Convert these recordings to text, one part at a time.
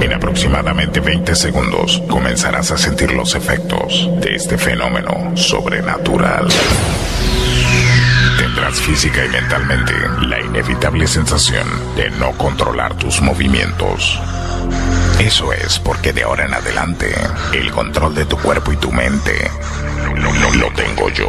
En aproximadamente 20 segundos comenzarás a sentir los efectos de este fenómeno sobrenatural. Tendrás física y mentalmente la inevitable sensación de no controlar tus movimientos. Eso es porque de ahora en adelante el control de tu cuerpo y tu mente lo, lo- lo tengo yo.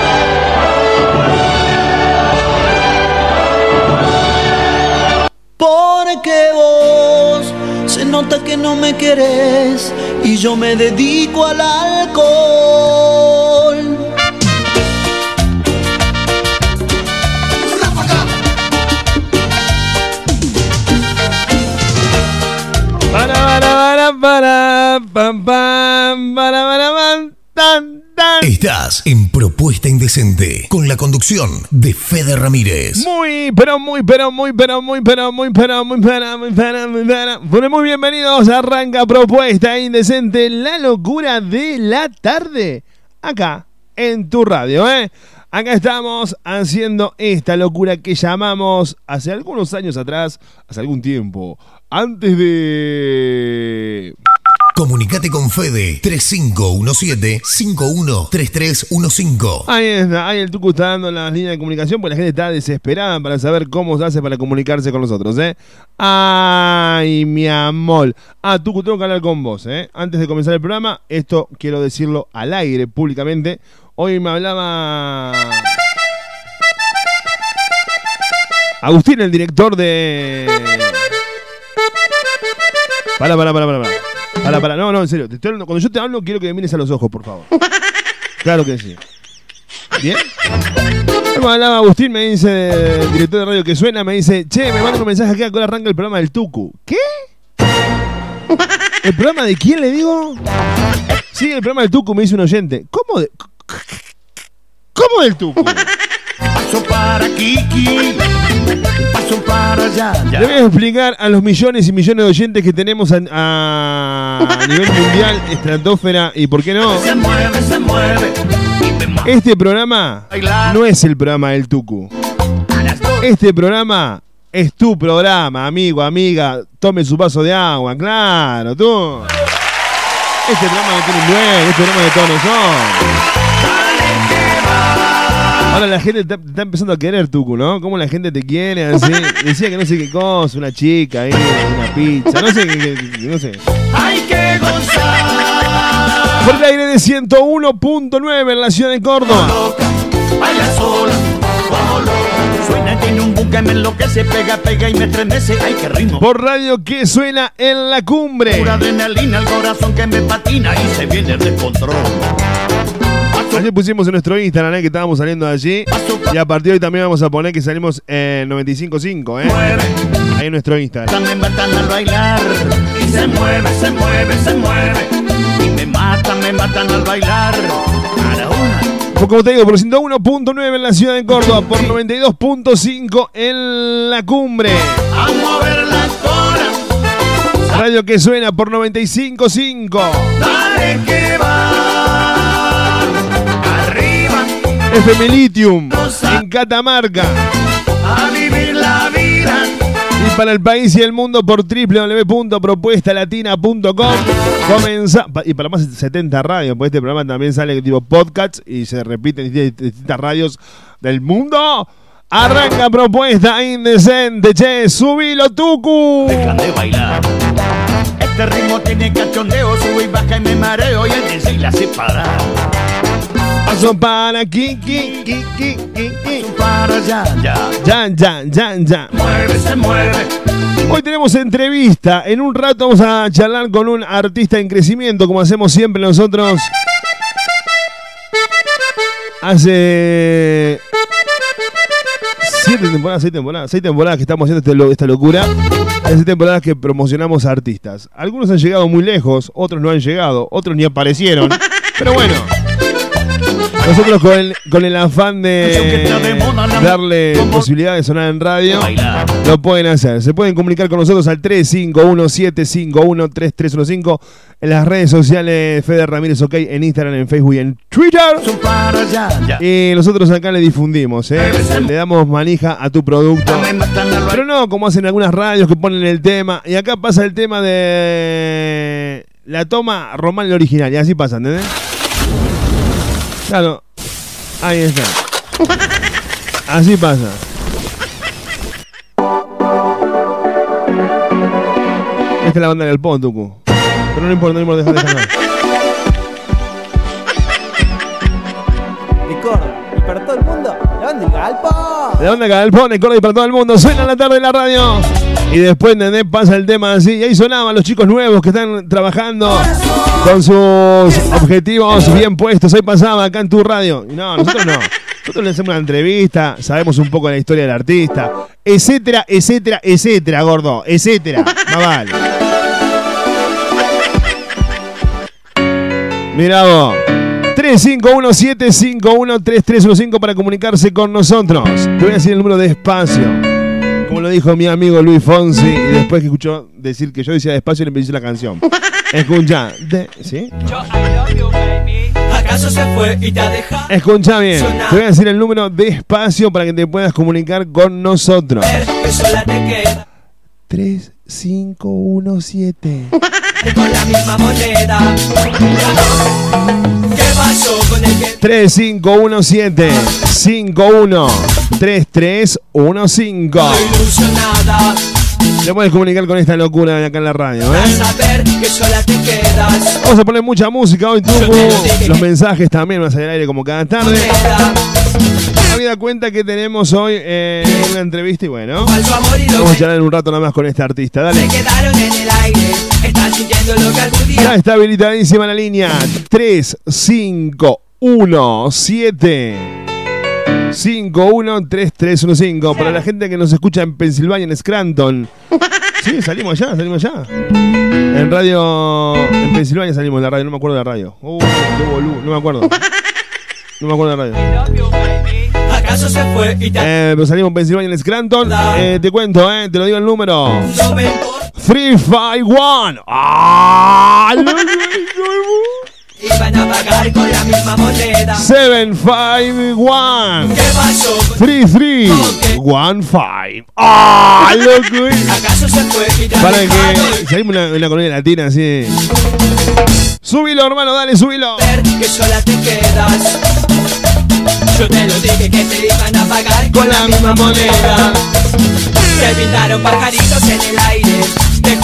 Porque vos se nota que no me querés y yo me dedico al alcohol. Para, para, para, para, para, para. Estás en Propuesta Indecente con la conducción de Fede Ramírez. Muy, pero muy, pero muy, pero muy, pero muy, pero muy, pero muy, pero muy, pero Bueno, muy bienvenidos. Arranca Propuesta Indecente, la locura de la tarde. Acá, en tu radio, ¿eh? Acá estamos haciendo esta locura que llamamos hace algunos años atrás, hace algún tiempo, antes de... Comunicate con Fede 3517-513315. Ahí está, ahí el Tucu está dando las líneas de comunicación porque la gente está desesperada para saber cómo se hace para comunicarse con nosotros, ¿eh? Ay, mi amor. Ah, Tucu, tengo que hablar con vos, ¿eh? Antes de comenzar el programa, esto quiero decirlo al aire, públicamente. Hoy me hablaba... Agustín, el director de... Para, para, para, para. Para, para. No, no, en serio. te estoy hablando- Cuando yo te hablo, quiero que me mires a los ojos, por favor. Claro que sí. ¿Bien? Hablaba Agustín, me dice, el director de radio que suena, me dice, che, me manda un mensaje ahora arranca el programa del Tucu. ¿Qué? ¿El programa de quién le digo? Sí, el programa del Tucu, me dice un oyente. ¿Cómo de.? ¿Cómo del Tucu? Paso para Kiki, paso para allá. Le voy a explicar a los millones y millones de oyentes que tenemos a, a- a nivel mundial, estratosfera y por qué no. Se mueve, se mueve. Y me ma- Este programa no es el programa del Tucu. Este programa es tu programa, amigo, amiga. Tome su vaso de agua, claro, tú. Este programa no tiene un dueño, este programa de todos nosotros. Ahora la gente está, está empezando a querer Tucu, ¿no? Cómo la gente te quiere, así. Decía que no sé qué cosa, una chica ahí, una pizza, no sé qué, no sé. Hay que gozar. Por el aire de 101.9 en la ciudad de Córdoba. Baila sola, como. Suena, tiene un buque, me enloquece, pega, pega y me estremece. Ay, qué ritmo. Por radio que suena en la cumbre. Pura adrenalina, el corazón que me patina y se viene el descontrol. Ayer pusimos en nuestro Instagram eh, que estábamos saliendo de allí. Y a partir de hoy también vamos a poner que salimos en 95.5, ¿eh? Ahí en nuestro Instagram. Me matan al bailar y se mueve, se mueve, se mueve. Y me matan, me matan al bailar. Para una. Pues como te digo, por 101.9 en la ciudad de Córdoba, por 92.5 en la cumbre. A mover la cola, Radio que suena por 95.5. dale que va. FM Litium en Catamarca. a vivir la vida. Y para el país y el mundo por www.propuestalatina.com. Comenza y para más de 70 radios, porque este programa también sale tipo podcast y se repite en distintas radios del mundo. Arranca propuesta indecente, che, subilo tucu. Dejan de bailar. Este ritmo tiene cachondeo, sube y baja y me mareo y el DJ la hace parar. Paso para Kiki, Kiki, Kiki. Para allá, ya. Ya, ya, ya, ya. Mueve, se mueve. Hoy tenemos entrevista. En un rato vamos a charlar con un artista en crecimiento, como hacemos siempre nosotros. Hace siete temporadas, seis temporadas, seis temporadas que estamos haciendo este lo- esta locura. Hay seis temporadas que promocionamos a artistas. Algunos han llegado muy lejos, otros no han llegado, otros ni aparecieron. Pero bueno. Nosotros con el, con el afán de darle posibilidad de sonar en radio, lo pueden hacer. Se pueden comunicar con nosotros al 351-751-3315 en las redes sociales Fede Ramírez OK, en Instagram, en Facebook y en Twitter. Y nosotros acá le difundimos, ¿eh? le damos manija a tu producto. Pero no como hacen algunas radios que ponen el tema. Y acá pasa el tema de la toma Román el original. Y así pasa, ¿entendés? Claro. Ahí está. Así pasa. Esta es la banda del pon, Tucu. Pero no importa, no importa, deja, deja. De Córdoba. Y para todo el mundo, la banda del Galpo. La banda Galpón, el Córdoba para todo el mundo. Suena en la tarde en la radio. Y después, ¿entendés? Pasa el tema así. Y ahí sonaban los chicos nuevos que están trabajando con sus objetivos bien puestos. Ahí pasaba acá en tu radio. No, nosotros no. Nosotros le hacemos una entrevista, sabemos un poco de la historia del artista, etcétera, etcétera, etcétera, gordo, etcétera. Más vale. Mira vos. 351-751-3315 para comunicarse con nosotros. Te voy a decir el número despacio. Como lo dijo mi amigo Luis Fonsi. Y después que escuchó decir que yo decía despacio, le empecé la canción. Escucha. De, ¿Sí? ¿Acaso se fue y te ha dejado? Escucha bien. Te voy a decir el número despacio para que te puedas comunicar con nosotros. Que sola te queda 3517. con la misma moneda. ¿Qué pasó con el que 3517 51 3315. ilusionada? Te puedes comunicar con esta locura de acá en la radio, ¿eh? Vamos a poner mucha música hoy, tú. Los mensajes también vas a ir al aire como cada tarde. Habida cuenta que tenemos hoy eh, una entrevista y bueno. Vamos a charlar en un rato nada más con este artista. Dale. Ya está habilitadísima la línea 3517 513315 para la gente que nos escucha en Pensilvania, en Scranton. Sí, salimos allá, salimos allá. En radio, en Pensilvania salimos en la radio, no me acuerdo de la radio. Uh, qué boludo, no me acuerdo. No me acuerdo de la radio. ¿Acaso se fue y Eh, pero salimos en Pensilvania, en Scranton. Eh, te cuento, eh, te lo digo el número. No me importa. 351. ¡Ah! Iban a pagar con la misma moneda. 751 ¿Qué pasó con 3315. ¡Ah! loco! ¿Acaso se fue Para que salimos en una, una colonia latina así. Subilo, hermano, dale, subilo. ver que sola te quedas. Yo te lo dije que te iban a pagar con la misma moneda. Te pintaron pajaritos en el aire, te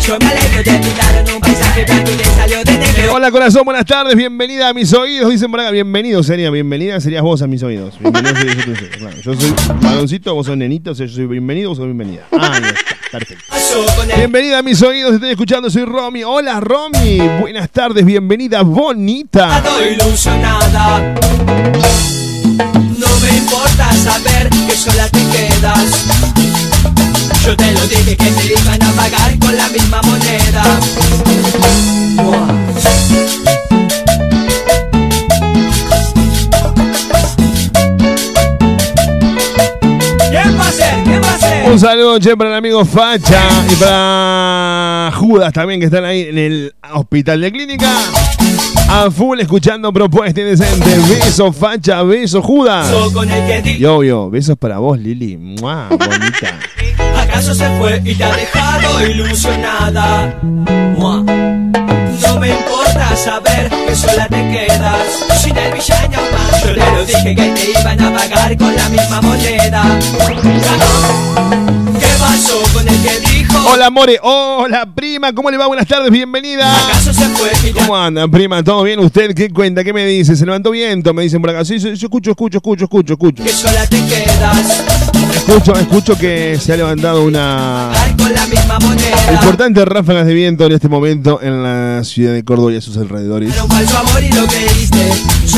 yo me alegro. Te pintaron un paisaje blanco y te salió de negro. Hola corazón, buenas tardes, bienvenida a mis oídos, dicen por acá, bienvenido sería, bienvenida serías vos a mis oídos. Bienvenido serías tú, sí, claro. Yo soy varoncito, vos sos nenito, o sea, yo soy bienvenido, vos sos bienvenida. Ah, ahí está, perfecto. Bienvenida a mis oídos, estoy escuchando, soy Romy. Hola Romy, buenas tardes, bienvenida, bonita. ilusionada. No me importa saber que sola te quedas. Yo te lo dije que te iban a pagar con la misma moneda. Un saludo che, para el amigo Facha y para Judas también que están ahí en el hospital de clínica. A full escuchando propuesta indecente. Beso Facha, beso Judas. Y obvio, besos para vos Lili. Mua, bonita. ¿Acaso se fue y te ha dejado ilusionada? Mua. No me importa saber que sola te quedas sin el villano más. Yo te lo dije que te iban a pagar con la misma moneda. ¿Qué pasó con el que dijo? Hola More, hola prima, ¿cómo le va? Buenas tardes, bienvenida. ¿Acaso se fue ¿Cómo anda, prima? ¿Todo bien? ¿Usted qué cuenta? ¿Qué me dice? ¿Se levantó viento? Me dicen por acá. Sí, sí, yo escucho, escucho, escucho, escucho, escucho. que sola te quedas? Escucho, escucho que se ha levantado una, la misma moneda. Importantes ráfagas de viento en este momento en la ciudad de Córdoba y a sus alrededores. Lo.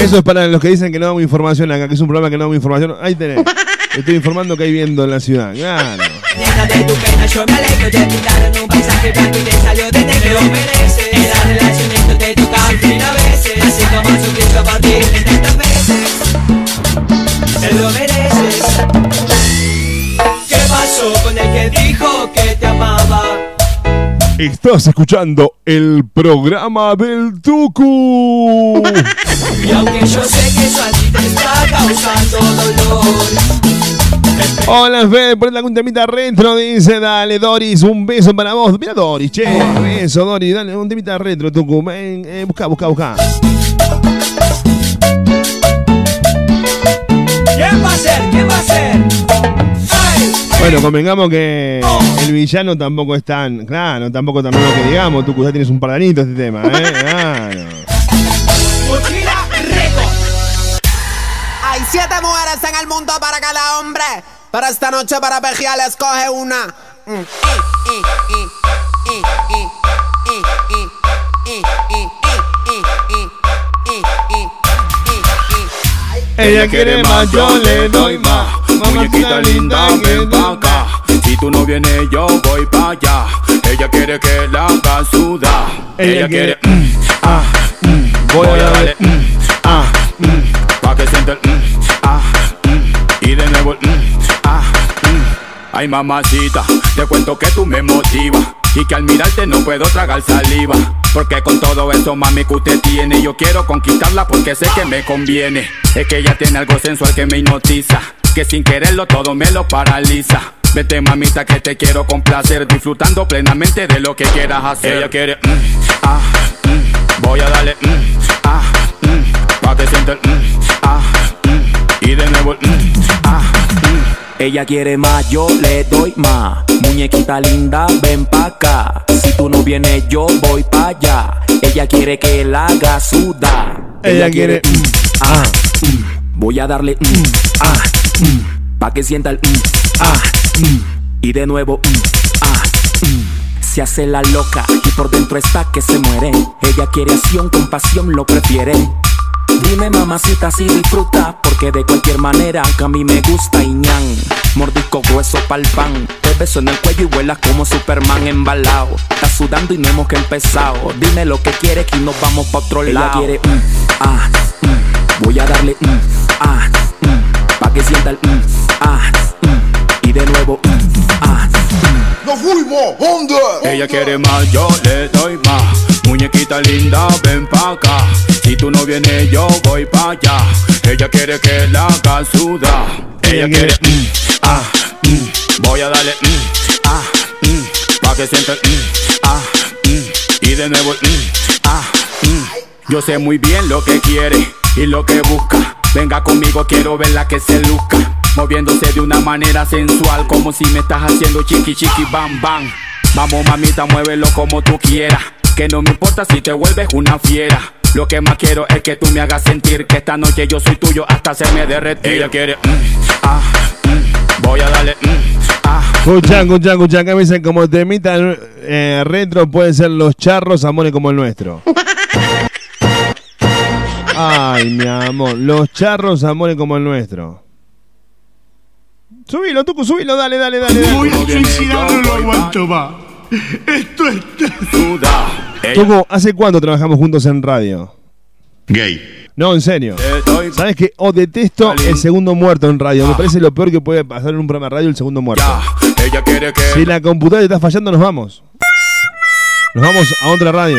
Eso es para los que dicen que no damos información acá, que es un programa que no damos información. Ahí tenés. Estoy informando que hay viento en la ciudad. Claro. Nena de tu pena yo me alegro Te pintaron un La por ti tantas veces Te lo mereces ¿Qué pasó con el que dijo que te amaba? Estás escuchando el programa del Tucu. Y aunque yo sé que eso a ti te está causando dolor Hola, Fede, ponete algún temita retro, dice, dale, Doris, un beso para vos. Mira, Doris, che, beso, Doris, dale, un temita retro, Tucu. Ven, eh, busca, busca, busca. ¿Quién va a ser? ¿Quién va a ser? Bueno, convengamos que el villano tampoco es tan. Claro, tampoco tan malo que digamos. Tú ya tienes un pardanito este tema, ¿eh? Claro. Hay siete mujeres en el mundo para cada hombre. Para esta noche, para Pejial, escoge una. Ella quiere más, yo le doy más. Muñequita linda, ven pa' acá. Si tú no vienes, yo voy pa' allá. Ella quiere que la haga sudar. Ella quiere, mm, ah, mm. Voy a voy a darle, mm, ah, mm. pa' que sienta el, mm, ah, mm. y de nuevo, el, ah. Ay, mamacita, te cuento que tú me motivas. Y que al mirarte no puedo tragar saliva. Porque con todo eso, mami, que usted tiene, yo quiero conquistarla porque sé que me conviene. Es que ella tiene algo sensual que me hipnotiza. Que sin quererlo todo me lo paraliza. Vete mamita que te quiero complacer Disfrutando plenamente de lo que quieras hacer Ella quiere, mm, ah, mm, voy a darle, mm, ah, mm, pa' que sienta el, mm, ah, mm, y de nuevo el, mm, ah, mm. Ella quiere más, yo le doy más. Muñequita linda, ven pa' acá. Si tú no vienes, yo voy pa' allá. Ella quiere que la haga sudar. Ella quiere, mm, ah, mm. Voy a darle, mm, ah, mm. Pa' que sienta el, mm, ah, mm. Y de nuevo, mm, ah, mm. Se hace la loca y por dentro está que se muere. Ella quiere acción, con pasión lo prefiere. Dime mamacita si disfruta Porque de cualquier manera que a mí me gusta y ñan Mordisco grueso pa'l pan Te beso en el cuello y vuelas como Superman embalado Estás sudando y no hemos que empezado Dime lo que quieres que nos vamos pa' otro lado Ella quiere mm, ah, mm. Voy a darle mm, ah. Pa' que sienta el mm, ah, mm. Y de nuevo mm, ah, mm. ¡Nos fuimos! ¿Dónde? Ella quiere más, yo le doy más. Muñequita linda, ven pa' acá. Si tú no vienes, yo voy pa' allá. Ella quiere que la haga sudar. Ella quiere, mm, ah, mm. voy a darle, mm, ah, mm. pa' que sienta el, mm, ah, mm. y de nuevo, el, mm, ah, mm. Yo sé muy bien lo que quiere y lo que busca. Venga conmigo, quiero verla que se luzca. Moviéndose de una manera sensual, como si me estás haciendo chiqui chiqui bam bam. Vamos mamita, muévelo como tú quieras. Que no me importa si te vuelves una fiera. Lo que más quiero es que tú me hagas sentir que esta noche yo soy tuyo hasta hacerme derretir. Ella quiere, mm, ah, mm. voy a darle, mm, ah. Escuchan, escuchan, escuchan, que me dicen como temita eh, retro pueden ser los charros, amores como el nuestro. Ay, mi amor, los charros, amores como el nuestro. Subilo, Tucu, subilo, dale, dale, dale. dale. Voy a suicidar, no lo aguanto más. Esto está. Tucu, ¿hace cuánto trabajamos juntos en radio? Gay. No, en serio. ¿Sabes qué? O detesto el segundo muerto en radio. Me parece lo peor que puede pasar en un programa de radio el segundo muerto. que Si la computadora está fallando, nos vamos. Nos vamos a otra radio.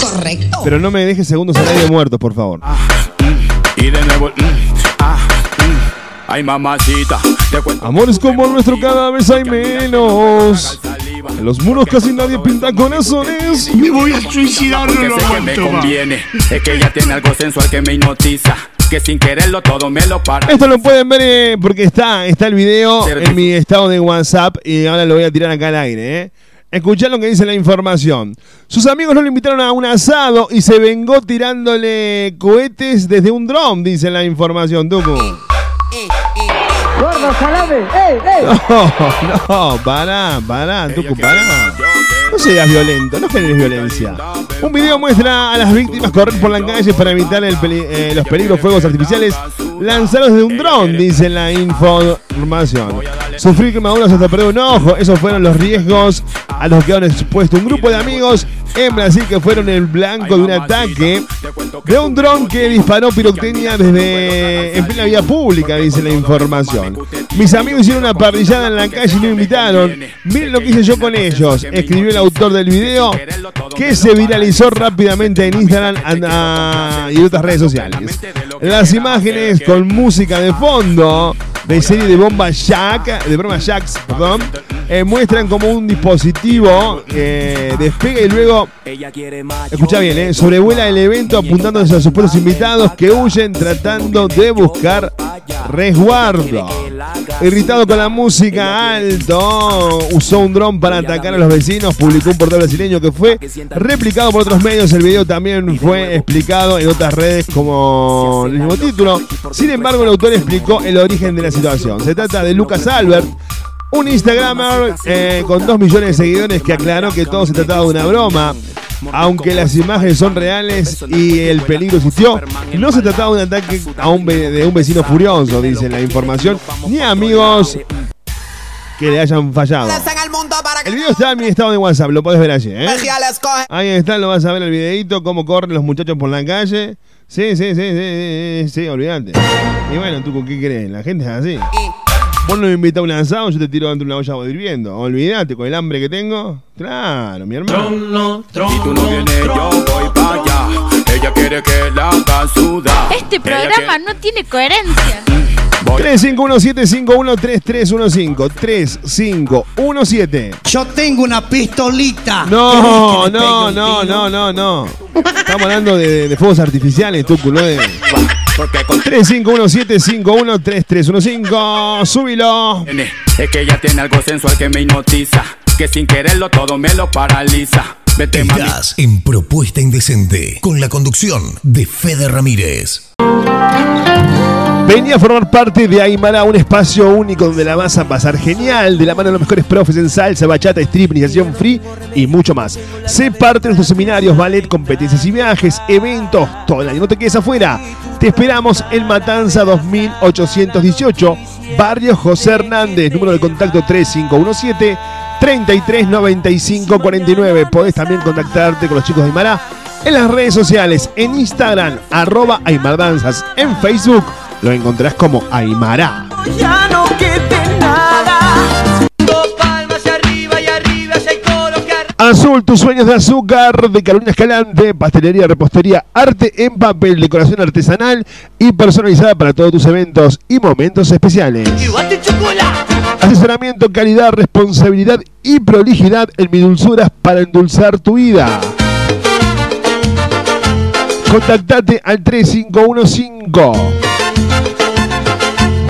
Correcto. Pero no me dejes segundos al aire muertos, por favor. y de nuevo, mm, ah, mm. Ay mamacita, te cuento. Amores como el nuestro cada vez hay menos. En los muros casi nadie pinta corazones. Me voy a suicidar, no lo sé que me aguanto conviene. Es que ella tiene algo sensual que me hipnotiza. Que sin quererlo todo me lo para. Esto lo pueden ver eh, porque está, está el video en mi estado de WhatsApp y ahora lo voy a tirar acá al aire. Eh. Escuchá lo que dice la información. Sus amigos no le invitaron a un asado y se vengó tirándole cohetes desde un dron, dice la información, Tucu. Eh, eh, eh. gordo, salame. ¡Ey, ey! No, no, pará, pará, Tucu, pará. No seas violento, no generes violencia. Un video muestra a las víctimas correr por la calle para evitar eh, los peligros fuegos artificiales lanzados desde un dron, dice la información. Sufrir quemaduras hasta perder un ojo, esos fueron los riesgos a los que quedaron expuestos un grupo de amigos en Brasil que fueron el blanco de un ataque de un dron que disparó pirotecnia desde en plena vía pública, dice la información. Mis amigos hicieron una parrillada en la calle y me invitaron. Miren lo que hice yo con ellos. Escribió el autor del video que se viralizó rápidamente en Instagram y otras redes sociales. Las imágenes con música de fondo de serie de bomba Jack, de broma Jacks, perdón, eh, muestran como un dispositivo eh, despega y luego Escucha bien, ¿eh? sobrevuela el evento apuntando a sus supuestos invitados que huyen tratando de buscar resguardo. Irritado con la música alto, usó un dron para atacar a los vecinos, publicó un portal brasileño que fue replicado por otros medios. El video también fue explicado en otras redes como el mismo título. Sin embargo, el autor explicó el origen de la situación. Se trata de Lucas Albert, un Instagramer eh, con 2 millones de seguidores que aclaró que todo se trataba de una broma. Aunque las imágenes son reales y el peligro existió, no se trataba de un ataque a un de un vecino furioso, dice la información, ni amigos que le hayan fallado. El video está en mi estado de WhatsApp, lo podés ver allí. ¿eh? Ahí está, lo vas a ver el videito, cómo corren los muchachos por la calle. Sí, sí, sí, sí, sí, sí, sí, olvídate. Y bueno, ¿tú con qué crees? La gente es así. Vos no me invitas a un asado, yo te tiro dentro de una olla hirviendo. Olvídate, con el hambre que tengo. Claro, mi hermano. Si tú no vienes, yo voy para allá. Ella quiere que la haga sudar. Este programa no tiene coherencia. 351-751-3315. 3517. Yo tengo una pistolita. No, no, no, no, no, no. Estamos hablando de, de fuegos artificiales, tú, culo de. 351-751-3315. Súbilo. Es que ella tiene algo sensual que me hipnotiza. Que sin quererlo todo me lo paraliza. Vete. Estás en Propuesta Indecente con la conducción de Fede Ramírez. Venía a formar parte de Aymara, un espacio único donde la vas a pasar genial, de la mano de los mejores profes en salsa, bachata, strip, iniciación free y mucho más. Sé parte de nuestros seminarios, ballet, competencias y viajes, eventos, todo el año. No te quedes afuera. Te esperamos en Matanza 2818, Barrio José Hernández, número de contacto 3517 339549. Podés también contactarte con los chicos de Aymara en las redes sociales, en Instagram, arroba Aymardanzas, en Facebook lo encontrás como Aymara. Azul, tus sueños de azúcar de Carolina Escalante, pastelería, repostería, arte en papel, decoración artesanal y personalizada para todos tus eventos y momentos especiales. Asesoramiento, calidad, responsabilidad y prolijidad en mi dulzuras para endulzar tu vida. Contactate al 3515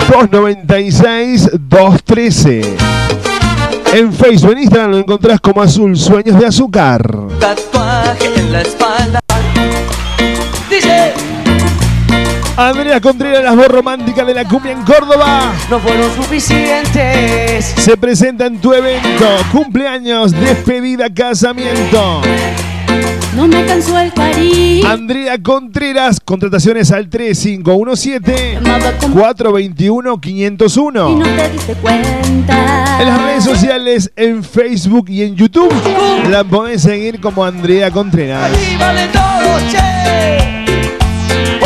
296 213. En Facebook, en Instagram lo encontrás como Azul Sueños de Azúcar. Tatuaje en la espalda. Dice. Andrea Contreras, la voz romántica de la cumbia en Córdoba. No fueron suficientes. Se presenta en tu evento, cumpleaños, despedida, casamiento. No me cansó el cariño. Andrea Contreras, contrataciones al 3517 421 Y 501. no te diste cuenta. En las redes sociales, en Facebook y en YouTube, la podés seguir como Andrea Contreras.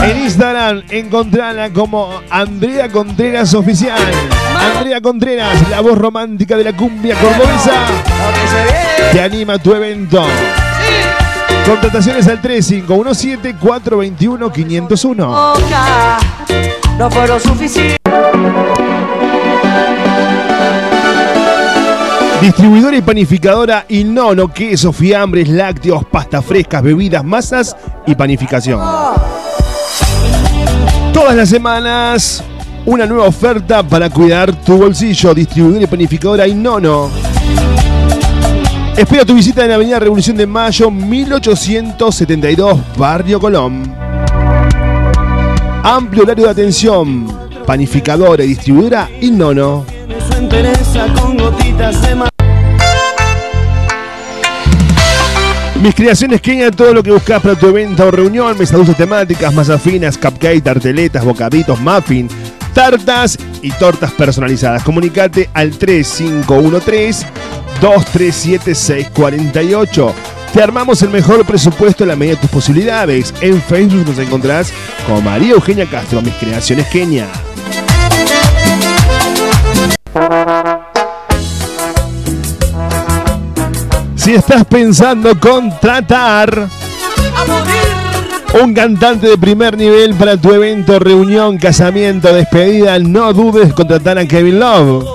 En Instagram, encontrala como Andrea Contreras Oficial. Andrea Contreras, la voz romántica de la cumbia cordobesa, te anima a tu evento. Contrataciones al 3517 421 501. Boca. No fueron suficientes. Distribuidora y panificadora Inono, queso, fiambres, lácteos, pastas frescas, bebidas, masas y panificación. Todas las semanas, una nueva oferta para cuidar tu bolsillo. Distribuidora y panificadora Inono. Espera tu visita en Avenida Revolución de Mayo, 1872, Barrio Colón. Amplio horario de atención. panificadora y distribuidora de mar. Mis creaciones Kenia, todo lo que buscas para tu evento o reunión, mesas dulces temáticas, masas finas, cupcake, tarteletas, bocaditos, muffin, tartas y tortas personalizadas. Comunicate al 3513 237 648. Te armamos el mejor presupuesto en la medida de tus posibilidades. En Facebook nos encontrás como María Eugenia Castro, Mis Creaciones Kenia. Si estás pensando contratar un cantante de primer nivel para tu evento, reunión, casamiento, despedida, no dudes contratar a Kevin Love.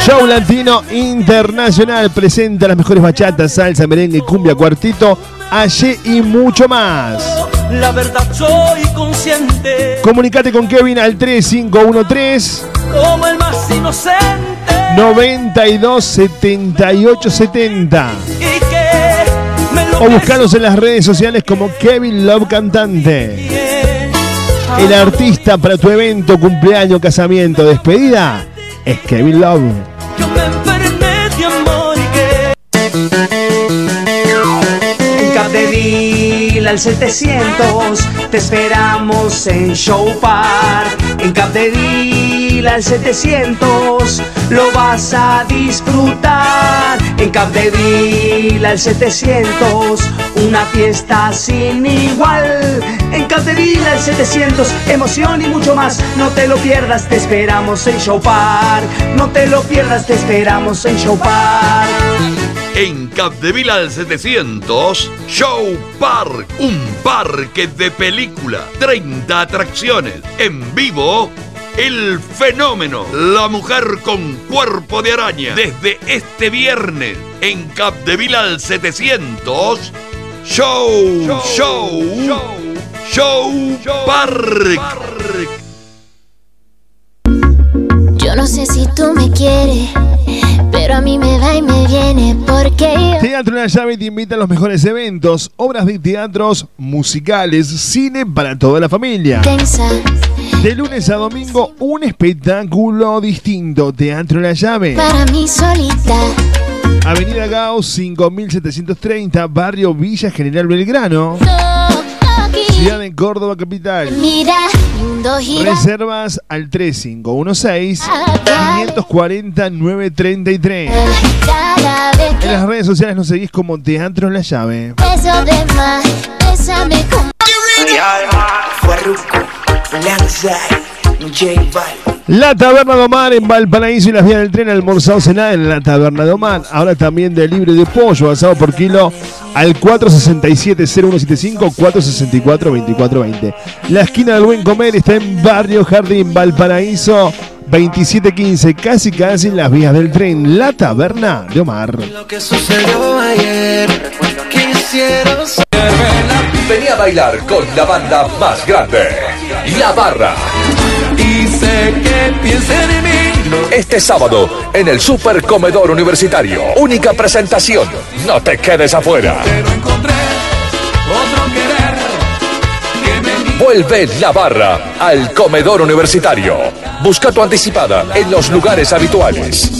Show Latino Internacional presenta las mejores bachatas, salsa, merengue, cumbia, cuartito, allí y mucho más. La verdad soy consciente. Comunicate con Kevin al 3513 Como el más inocente. 92 78 70 Y que me lo o buscanos en las redes sociales como Kevin Love Cantante. El artista para tu evento, cumpleaños, casamiento, despedida es Kevin Love. Al 700 te esperamos en Show Park. En Capdeville al 700 lo vas a disfrutar. En Capdeville al 700 una fiesta sin igual. En Capdeville al 700 emoción y mucho más. No te lo pierdas, te esperamos en Show Park. No te lo pierdas, te esperamos en Show Park. En Capdeville al 700, Show Park, un parque de película, 30 atracciones, en vivo, el fenómeno, la mujer con cuerpo de araña, desde este viernes, en Capdeville al 700, Show, Show, Show, Park. Yo no sé si tú me quieres, pero a mí me va y me viene porque yo... Teatro La Llave te invita a los mejores eventos, obras de teatros, musicales, cine para toda la familia. Pensa, De lunes a domingo, un espectáculo distinto. Teatro La Llave. para mí solita. Avenida Gauss 5730, Barrio Villa General Belgrano. Ciudad de Córdoba Capital. Mira, mundo gira. Reservas al 3516-540-933. Cada vez En las redes sociales nos seguís como Teatro La Llave. beso de más, bésame como... La Taberna de Omar en Valparaíso y las vías del tren almorzado cenar en la Taberna de Omar. Ahora también de libre de pollo asado por kilo al 467-0175 464-2420. La esquina del buen comer está en Barrio Jardín, Valparaíso 2715, casi casi en las vías del tren. La Taberna de Omar. lo que sucedió ayer. Quisiera Vení a bailar con la banda más grande, La Barra. Y sé que piensen en mí. Este sábado en el Super Comedor Universitario. Única presentación. No te quedes afuera. Vuelve La Barra al Comedor Universitario. Busca tu anticipada en los lugares habituales.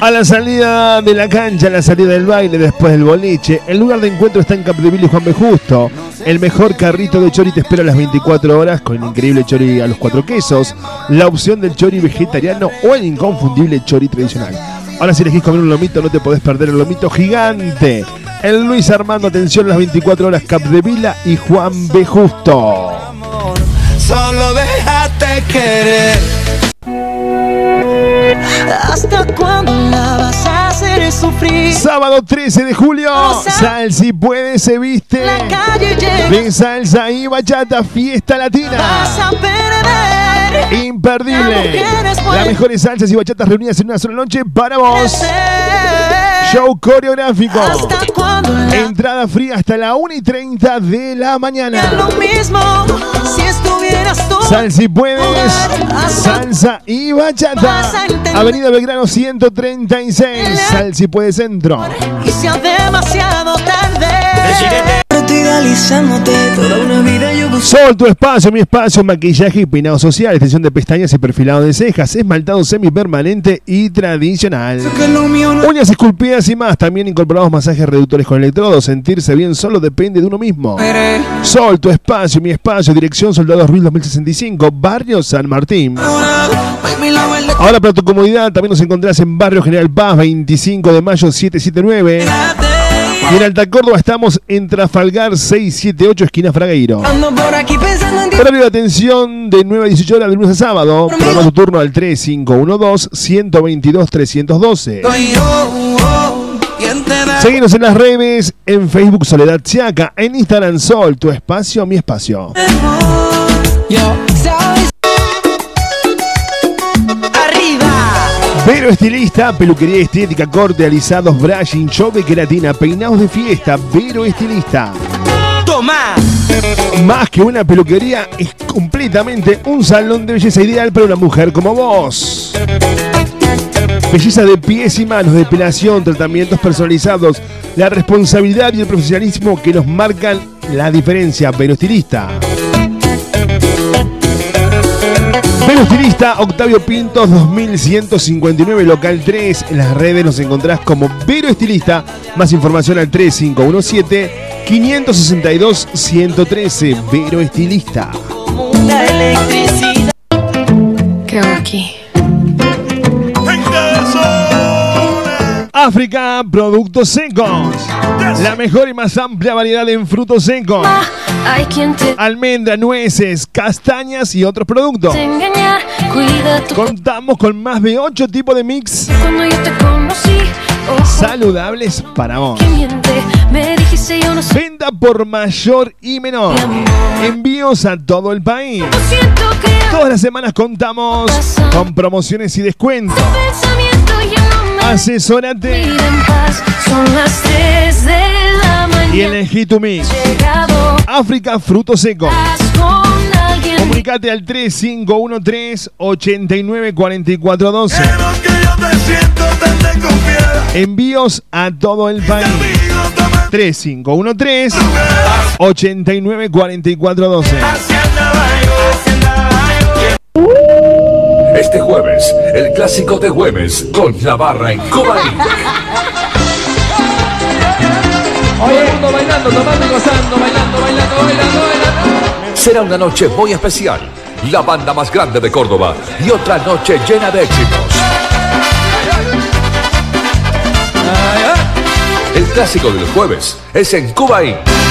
A la salida de la cancha, a la salida del baile, después del boliche, el lugar de encuentro está en Capdeville y Juan B. Justo. El mejor carrito de chori te espera las 24 horas con el increíble chori a los cuatro quesos, la opción del chori vegetariano o el inconfundible chori tradicional. Ahora si elegís comer un lomito no te podés perder el lomito gigante. El Luis Armando, atención, las 24 horas Capdevila y Juan B. Justo. Solo déjate querer. ¿Hasta cuándo la vas a hacer sufrir? Sábado 13 de julio, Sal si puede se viste calle llena. de salsa y bachata, fiesta latina. Vas a perder. Imperdible. Las mejores salsas y bachatas reunidas en una sola noche para vos. Show coreográfico. ¿Hasta cuándo la Entrada fría hasta la 1 y 30 de la mañana. lo mismo si estuvieras tú? Sal si puedes, salsa y bachata. Avenida Belgrano 136, Sal si puedes centro. y sea demasiado tarde. Idealizándote toda una vida yo busco. Sol, tu espacio, mi espacio, maquillaje y peinado social, extensión de pestañas y perfilado de cejas, esmaltado semipermanente y tradicional. Uñas esculpidas y más, también incorporamos masajes reductores con electrodos. Sentirse bien solo depende de uno mismo. Sol, tu espacio, mi espacio, dirección Soldados Ruiz 2065, Barrio San Martín. Ahora para tu comodidad también nos encontrás en Barrio General Paz, 25 de mayo 779. Y en Alta Córdoba estamos en Trafalgar 678, esquina Fragueiro. Horario de atención de 9 a 18 horas de lunes a sábado. Programa tu turno al 3512-122-312. Soy yo, oh, ¿quién te da? Seguimos en las redes, en Facebook Soledad Chiaca, en Instagram Sol, tu espacio, mi espacio. Yo, Vero Estilista, peluquería estética, corte, alisados, brushing, show de queratina, peinados de fiesta. Vero Estilista. Toma. Más que una peluquería, es completamente un salón de belleza ideal para una mujer como vos. Belleza de pies y manos, depilación, tratamientos personalizados, la responsabilidad y el profesionalismo que nos marcan la diferencia. Vero Estilista. Vero Estilista, Octavio Pintos 2159, local 3. En las redes nos encontrás como Vero Estilista. Más información al 3517 562 113. Vero Estilista. La electricidad. ¿Qué hago aquí? África, productos secos. La mejor y más amplia variedad en frutos secos. Almendra, nueces, castañas y otros productos. engaña. Contamos con más de 8 tipos de mix conocí. Saludables para vos. dijiste no soy. Venta por mayor y menor. Envíos a todo el país. Que Todas las semanas contamos con promociones y descuentos. paz. Son las 3 de. Y elegí tu mix. Llegado África con alguien. Comunicate al 3513 894412. Envíos a todo el país. 3513 894412. Este jueves, el clásico de jueves con la barra en Cuba Inc. Todo el mundo bailando, tomando y gozando, bailando, bailando, bailando, bailando. Será una noche muy especial. La banda más grande de Córdoba y otra noche llena de éxitos. El clásico del jueves es en Cuba Inc.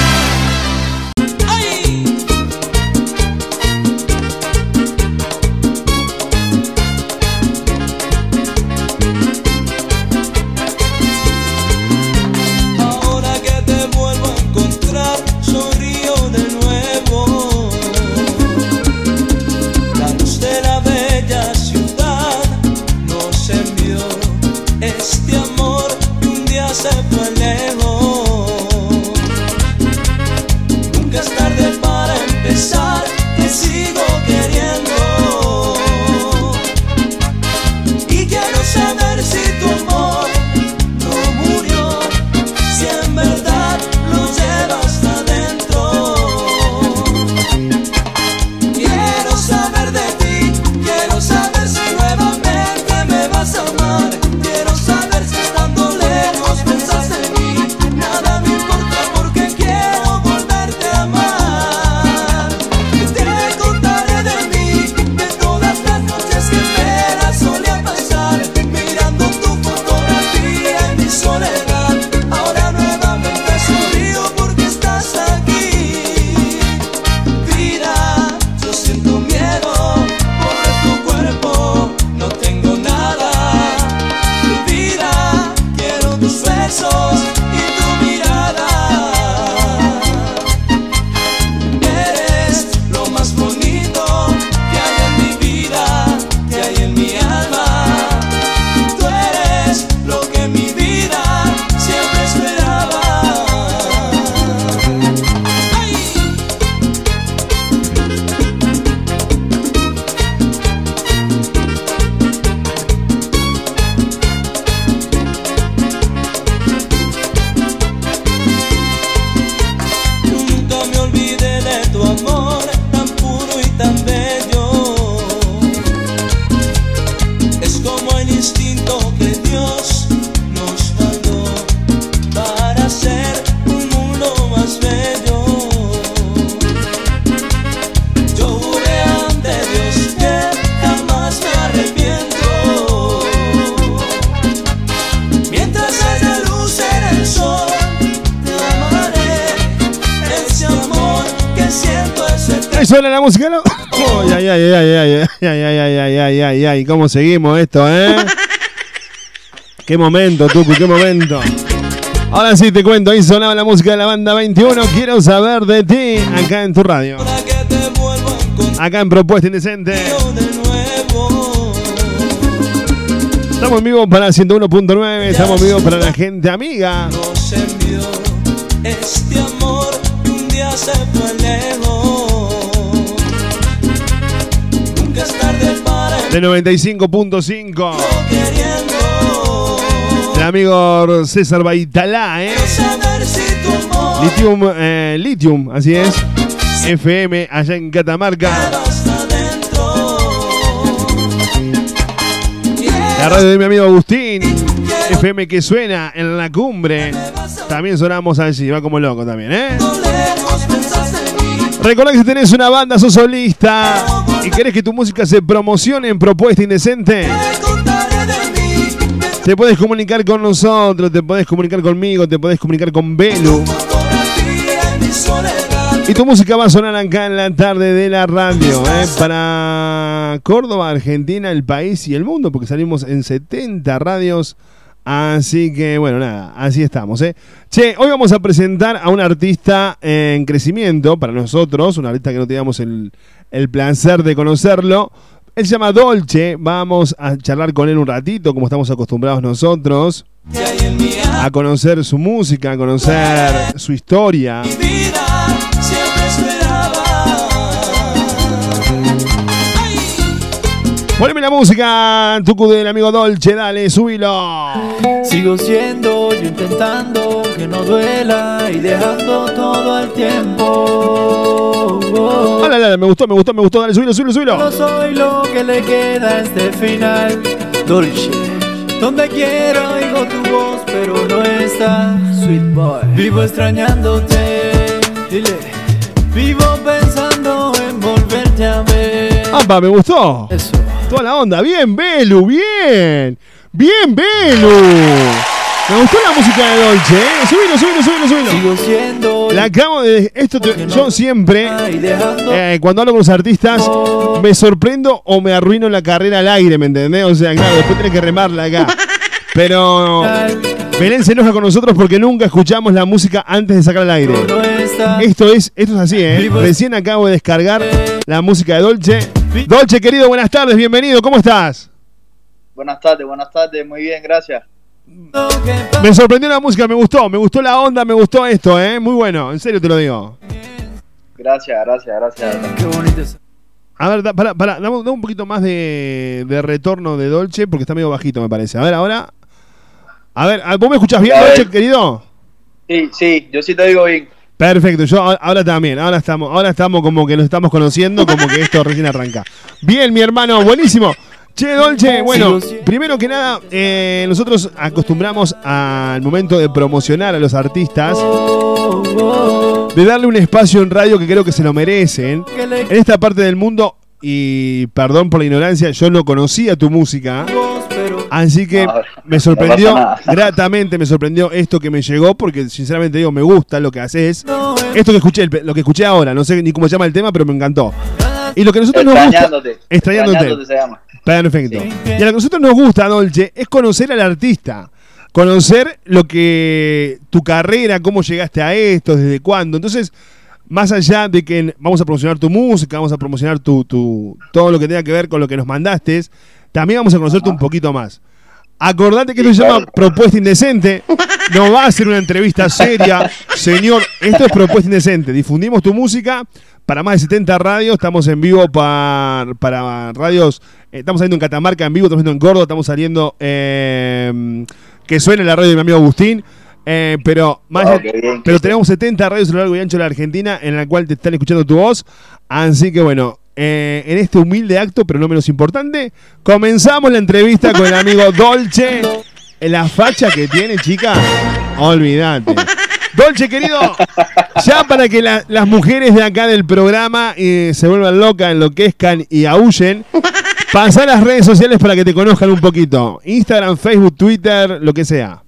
suena la música. ¿no? Ay, ay, ay, ay, ay, ay, ay, ay, ay, ay, ay, ay, ay, ¿cómo seguimos esto, eh? Qué momento, Tucu, qué momento. Ahora sí te cuento, ahí sonaba la música de la banda 21. Quiero saber de ti acá en tu radio. Acá en Propuesta Indecente. Estamos en vivo para 101.9, estamos en vivo para la gente amiga. Nos envió este amor que un día se fue lejos. De 95.5. El amigo César Baitalá, ¿eh? Litium, eh, Litium, así es. FM allá en Catamarca. La radio de mi amigo Agustín. FM que suena en la cumbre. También sonamos allí, va como loco también, ¿eh? Recordá que si tenés una banda, sos solista y querés que tu música se promocione en Propuesta Indecente, te podés comunicar con nosotros, te podés comunicar conmigo, te podés comunicar con Belu. Y tu música va a sonar acá en la tarde de la radio, ¿eh? para Córdoba, Argentina, el país y el mundo, porque salimos en 70 radios. Así que, bueno, nada, así estamos. ¿eh? Che, hoy vamos a presentar a un artista en crecimiento para nosotros, un artista que no teníamos el, placer de conocerlo. Él se llama Dolce, vamos a charlar con él un ratito, como estamos acostumbrados nosotros, a conocer su música, a conocer su historia. Poneme la música, Tucu del amigo Dolce, dale, subilo. Sigo siendo yo intentando que no duela y dejando todo al tiempo. Dale, dale, me gustó, me gustó, me gustó, dale, subilo, subilo, subilo. No soy lo que le queda a este final. Dolce, donde quiera oigo tu voz, pero no está. Sweet boy, vivo extrañándote. Dile, vivo pensando en volverte a ver. ¡Apa, me gustó! Eso. Toda la onda, bien, Belu, bien. Bien, Belu. Me gustó la música de Dolce, ¿eh? Subilo, subilo, subilo, subilo. Sigo siendo. La acabo de. Esto te- yo siempre, eh, cuando hablo con los artistas, me sorprendo o me arruino la carrera al aire, ¿me entendés? O sea, claro, después tenés que remarla acá. Pero Belén se enoja con nosotros porque nunca escuchamos la música antes de sacar al aire. Esto es, esto es así, ¿eh? Recién acabo de descargar la música de Dolce. Dolce, querido, buenas tardes, bienvenido, ¿cómo estás? Buenas tardes, buenas tardes, muy bien, gracias. Me sorprendió la música, me gustó, me gustó la onda, me gustó esto, ¿eh? Muy bueno, en serio te lo digo. Gracias, gracias, gracias. Qué bonito es. A ver, da- para, para, dame, un poquito más de, de retorno de Dolce porque está medio bajito, me parece. A ver, ahora. A ver, ¿vos me escuchás bien. Dolce, querido? Sí, sí, yo sí te digo bien. Perfecto, yo ahora también, ahora estamos, ahora estamos como que nos estamos conociendo, como que esto recién arranca. Bien, mi hermano, buenísimo. Che, Dolce, bueno, primero que nada, eh, nosotros acostumbramos al momento de promocionar a los artistas, de darle un espacio en radio que creo que se lo merecen. En esta parte del mundo, y perdón por la ignorancia, yo no conocía tu música. Así que No, me sorprendió no gratamente, me sorprendió esto que me llegó, porque sinceramente digo, me gusta lo que haces. Esto que escuché, lo que escuché ahora, no sé ni cómo se llama el tema, pero me encantó. Y lo que a nosotros nos gusta. Extrañándote. Se llama. Perfecto. Y a lo que a nosotros nos gusta, Dolce, es conocer al artista. Conocer lo que. tu carrera, cómo llegaste a esto, desde cuándo. Entonces, más allá de que vamos a promocionar tu música, vamos a promocionar tu, tu- todo lo que tenga que ver con lo que nos mandaste, también vamos a conocerte un poquito más. Acordate que esto se llama Propuesta Indecente. No va a ser una entrevista seria. Señor, esto es Propuesta Indecente. Difundimos tu música para más de 70 radios. Estamos en vivo para, para radios. eh, estamos saliendo en Catamarca en vivo, estamos saliendo en Córdoba, estamos saliendo. eh, que suene la radio de mi amigo Agustín. eh, pero más Oh, allá- pero tenemos 70 radios a lo largo y ancho de la Argentina en la cual te están escuchando tu voz. Así que bueno, eh, en este humilde acto, pero no menos importante, comenzamos la entrevista con el amigo Dolce. La facha que tiene, chica, olvídate. Dolce, querido, ya para que la- las mujeres de acá del programa eh, se vuelvan locas, enloquezcan y aúllen, pasá a las redes sociales para que te conozcan un poquito. Instagram, Facebook, Twitter, lo que sea.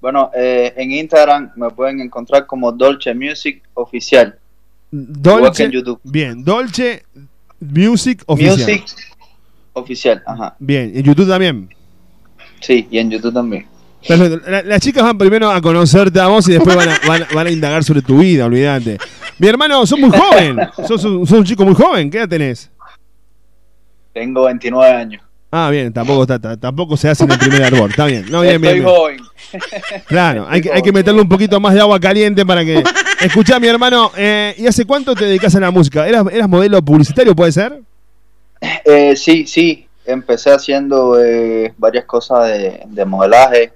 Bueno, eh, en Instagram me pueden encontrar como Dolce Music Oficial. En YouTube. Bien, Dolce Music Oficial. Music oficial, ajá. Bien, en YouTube también. Sí, y en YouTube también. Perfecto. La- las chicas van primero a conocerte a vos y después van a, van a- van a indagar sobre tu vida, olvídate. Mi hermano, sos muy joven. Sos, un- sos un chico muy joven. ¿Qué edad tenés? Tengo 29 años. Ah, bien, tampoco, está- tampoco se hace en el primer árbol. Está bien. No, bien, bien, Estoy bien. joven. Claro, hay hay que meterle un poquito más de agua caliente para que. Escuchá, mi hermano, eh, ¿y hace cuánto te dedicas a la música? ¿Eras, eras modelo publicitario, puede ser? Eh, sí, sí. Empecé haciendo eh, varias cosas de, de modelaje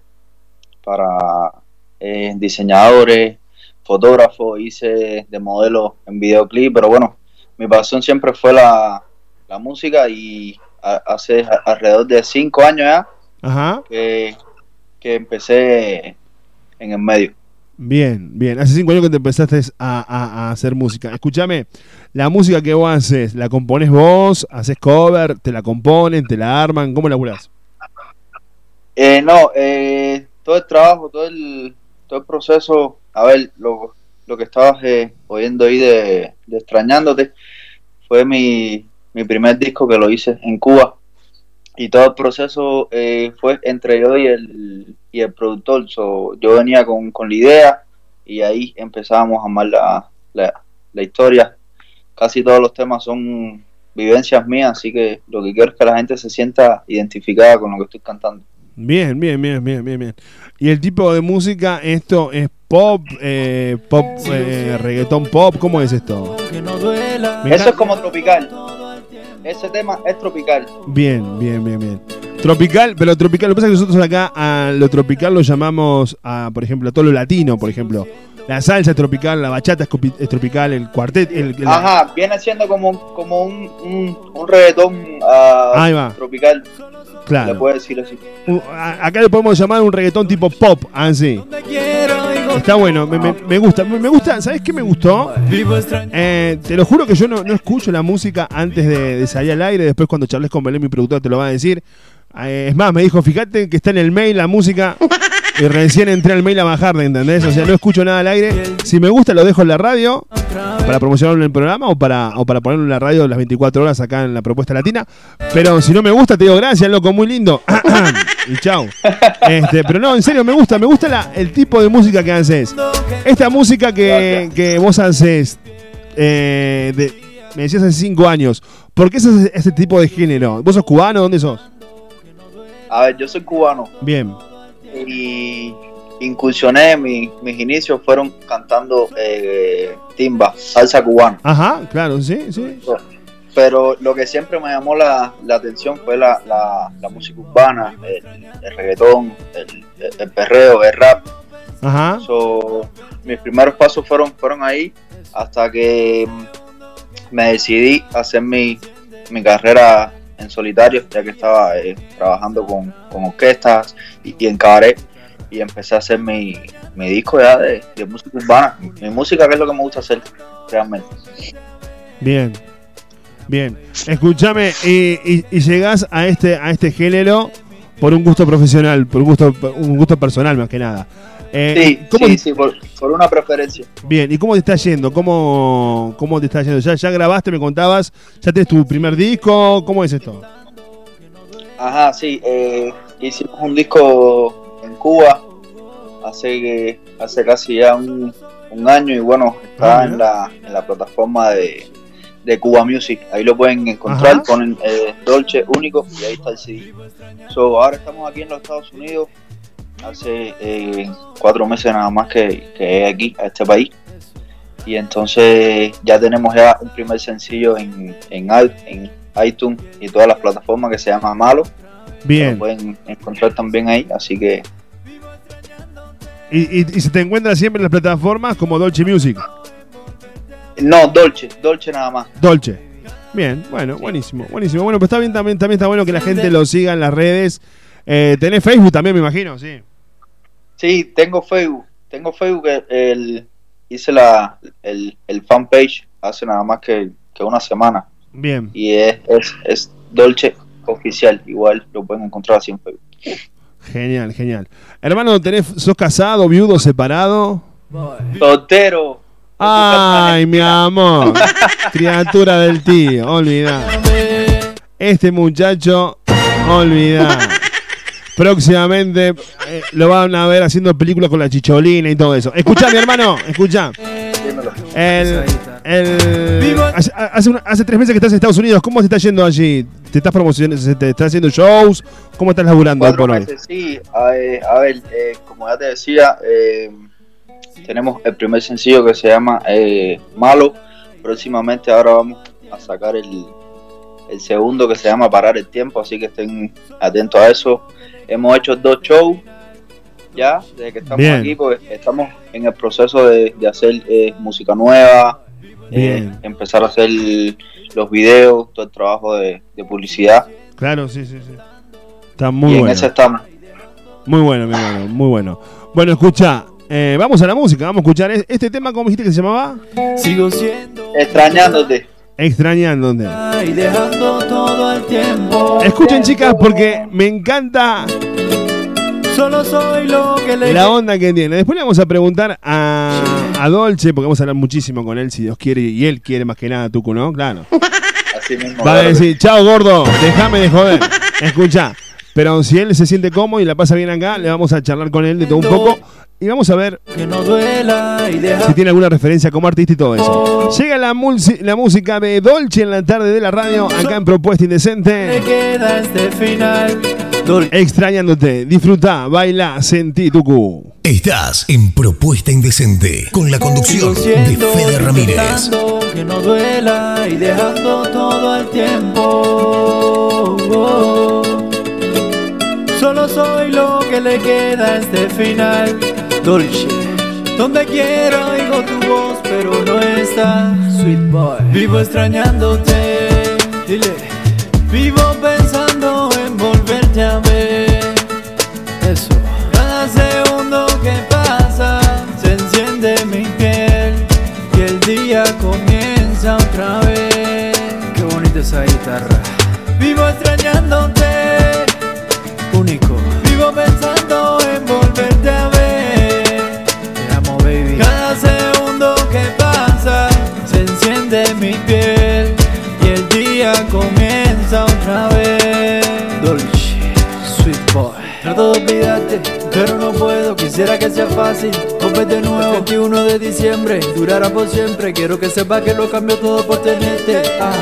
para eh, diseñadores, fotógrafos, hice de modelo en videoclip, pero bueno, mi pasión siempre fue la, la música y a- hace a- alrededor de cinco años ya Ajá. que, que empecé en el medio. Bien, bien. Hace cinco años que te empezaste a, a- a hacer música. Escúchame, la música que vos haces, ¿la compones vos? ¿Haces cover? ¿Te la componen? ¿Te la arman? ¿Cómo laburás? Eh, no, eh, todo el trabajo, todo el, todo el proceso, a ver, lo, lo que estabas eh, oyendo ahí de, de Extrañándote fue mi, mi primer disco que lo hice en Cuba y todo el proceso eh, fue entre yo y el, y el productor. So, yo venía con, con la idea y ahí empezábamos a armar la, la, la historia. Casi todos los temas son vivencias mías, así que lo que quiero es que la gente se sienta identificada con lo que estoy cantando. Bien, bien, bien, bien, bien, bien. ¿Y el tipo de música, esto es pop, eh, pop, eh, reggaetón pop? ¿Cómo es esto? Eso es como tropical. Ese tema es tropical. Bien, bien, bien, bien. Tropical, pero tropical, lo que pasa es que nosotros acá a lo tropical lo llamamos, a, por ejemplo, a todo lo latino, por ejemplo. La salsa es tropical, la bachata es, tropical, el cuartet, el, el- Ajá, viene siendo como, como un, un, un reggaetón ah, tropical. Claro. Le puedo decir así. Uh, acá le podemos llamar un reggaetón tipo pop, así. Está bueno, me, me- me gusta. Me, gusta, ¿sabes qué me gustó? Eh, te lo juro que yo no, no escucho la música antes de, de salir al aire. Después, cuando charles con Belén, mi productor, te lo va a decir. Eh, es más, me dijo, fíjate que está en el mail la música. Y recién entré al mail a bajarla, ¿entendés? O sea, no escucho nada al aire. Si me gusta, lo dejo en la radio para promocionarlo en el programa o para, o para ponerlo en la radio las 24 horas acá en la propuesta latina. Pero si no me gusta, te digo gracias, loco, muy lindo. y chau. Este, pero no, en serio, me gusta, me gusta la- el tipo de música que haces. Esta música que, que vos haces, eh, de- me decías hace 5 años, ¿por qué haces ese tipo de género? ¿Vos sos cubano? ¿Dónde sos? A ver, yo soy cubano Bien. Y incursioné, mi- mis inicios fueron cantando eh, timba, salsa cubana. Ajá, claro, sí, sí. Pero lo que siempre me llamó la, la atención fue la, la, la música urbana, el, el reggaetón, el, el perreo, el rap. Ajá. So, mis primeros pasos fueron, fueron ahí hasta que mm, me decidí hacer mi, mi carrera en solitario, ya que estaba eh, trabajando con, con orquestas y, en cabaret. Y empecé a hacer mi, mi disco ya de, música urbana. Mi música, que es lo que me gusta hacer realmente. Bien. Bien. Escúchame, y, y, y llegás a este, a este género por un gusto profesional, por un gusto, un gusto personal más que nada. Eh, Sí, ¿cómo sí, te- sí, por, por una preferencia. Bien, ¿y cómo te está yendo? ¿Cómo, cómo te está yendo? ¿Ya, ¿Ya grabaste, me contabas? ¿Ya tienes tu primer disco? ¿Cómo es esto? Ajá, sí, eh, hicimos un disco en Cuba hace, hace casi ya un, un año y bueno, está Ah, en, la, en la plataforma de, de Cuba Music. Ahí lo pueden encontrar, Ajá. ponen eh, Dolce único y ahí está el CD. So, ahora estamos aquí en los Estados Unidos, hace eh, cuatro meses nada más que, que aquí a este país. Y entonces ya tenemos ya un primer sencillo en, en, en iTunes y todas las plataformas que se llama Malo. Bien. Lo pueden encontrar también ahí, así que Y, y- y se te encuentra siempre en las plataformas como Dolce Music. no, Dolce, Dolce nada más. Dolce. Bien, bueno, buenísimo, buenísimo. Bueno, pues está bien, también, también está bueno que la gente lo siga en las redes. Eh, tenés Facebook también, me imagino, sí. Sí, tengo Facebook, tengo Facebook, el, el- hice la, el, el fanpage hace nada más que, que una semana Bien. y es, es, es Dolce oficial, igual lo pueden encontrar así en Facebook. Genial, genial. Hermano, tenés, ¿sos casado, viudo, separado? Soltero, Ay, mi amor. Criatura del tío, olvida. Este muchacho, olvida. Próximamente eh, lo van a ver haciendo películas con la chicholina y todo eso. Escucha, mi hermano, escucha. El, el- hace, hace una- hace tres meses que estás en Estados Unidos. ¿Cómo te está yendo allí? ¿Te estás promocionando? ¿Te estás haciendo shows? ¿Cómo estás laburando hoy por hoy? sí. A, eh, a ver, eh, como ya te decía, eh, tenemos el primer sencillo que se llama eh, Malo. Próximamente ahora vamos a sacar el, el segundo que se llama Parar el Tiempo, así que estén atentos a eso. Hemos hecho dos shows ya, desde que estamos Bien. aquí, pues estamos en el proceso de, de hacer eh, música nueva, eh, Bien. empezar a hacer los videos, todo el trabajo de, de publicidad. Claro, sí, sí, sí. Está muy y en bueno. eso estamos. Muy bueno, muy bueno, muy bueno. Bueno, escucha, eh, vamos a la música, vamos a escuchar es- este tema, ¿cómo dijiste que se llamaba? Sigo siendo Extrañándote. Extrañándote. y dejando todo al tiempo. Escuchen, chicas, porque me encanta Solo soy lo que le la onda que tiene. Después le vamos a preguntar a, a Dolce, porque vamos a hablar muchísimo con él, si Dios quiere, y él quiere más que nada, Tucu, ¿no? Claro. Así mismo. Va a decir, chao gordo, déjame de joder. Escucha, pero si él se siente cómodo y la pasa bien acá, le vamos a charlar con él de todo un poco y vamos a ver que no duela y deja si tiene alguna referencia como artista y todo eso. Llega la, música de Dolce en la tarde de la radio, acá en Propuesta me Indecente. queda este final. Extrañándote, disfruta, baila, sentí Tucu. Estás en Propuesta Indecente con la conducción de Fede Ramírez. que no duela y dejando todo al tiempo. Soy lo que le queda a este final. Dolce, donde quiero oigo tu voz, pero no está. Sweet boy, vivo extrañándote. Dile, vivo pensando en volverte a ver. Eso. Cada segundo que pasa se enciende mi piel y el día comienza otra vez. Qué bonita esa guitarra. Vivo extrañándote, olvidarte, pero no puedo. Quisiera que sea fácil. Volver de nuevo. El 21 de diciembre durará por siempre. Quiero que sepas que lo cambio todo por tenerte. Ah,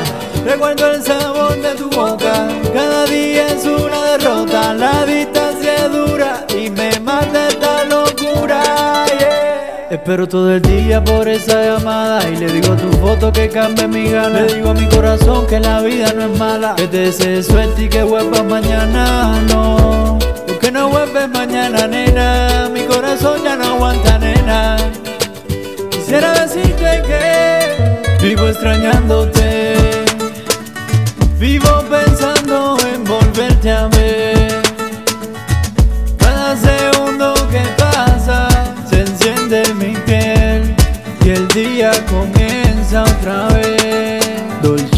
recuerdo el sabor de tu boca. Cada día es una derrota. La distancia es dura y me mata esta locura. yeah. Espero todo el día por esa llamada y le digo a tu foto que cambie mi gana. Le digo a mi corazón que la vida no es mala, que te desee suerte y que vuelvas mañana. No, porque no vuelves mañana, nena. Mi corazón ya no aguanta, nena. Quisiera decirte que vivo extrañándote, vivo pensando en volverte a ver. Cada segundo que pasa se enciende mi piel y el día comienza otra vez. Dolce,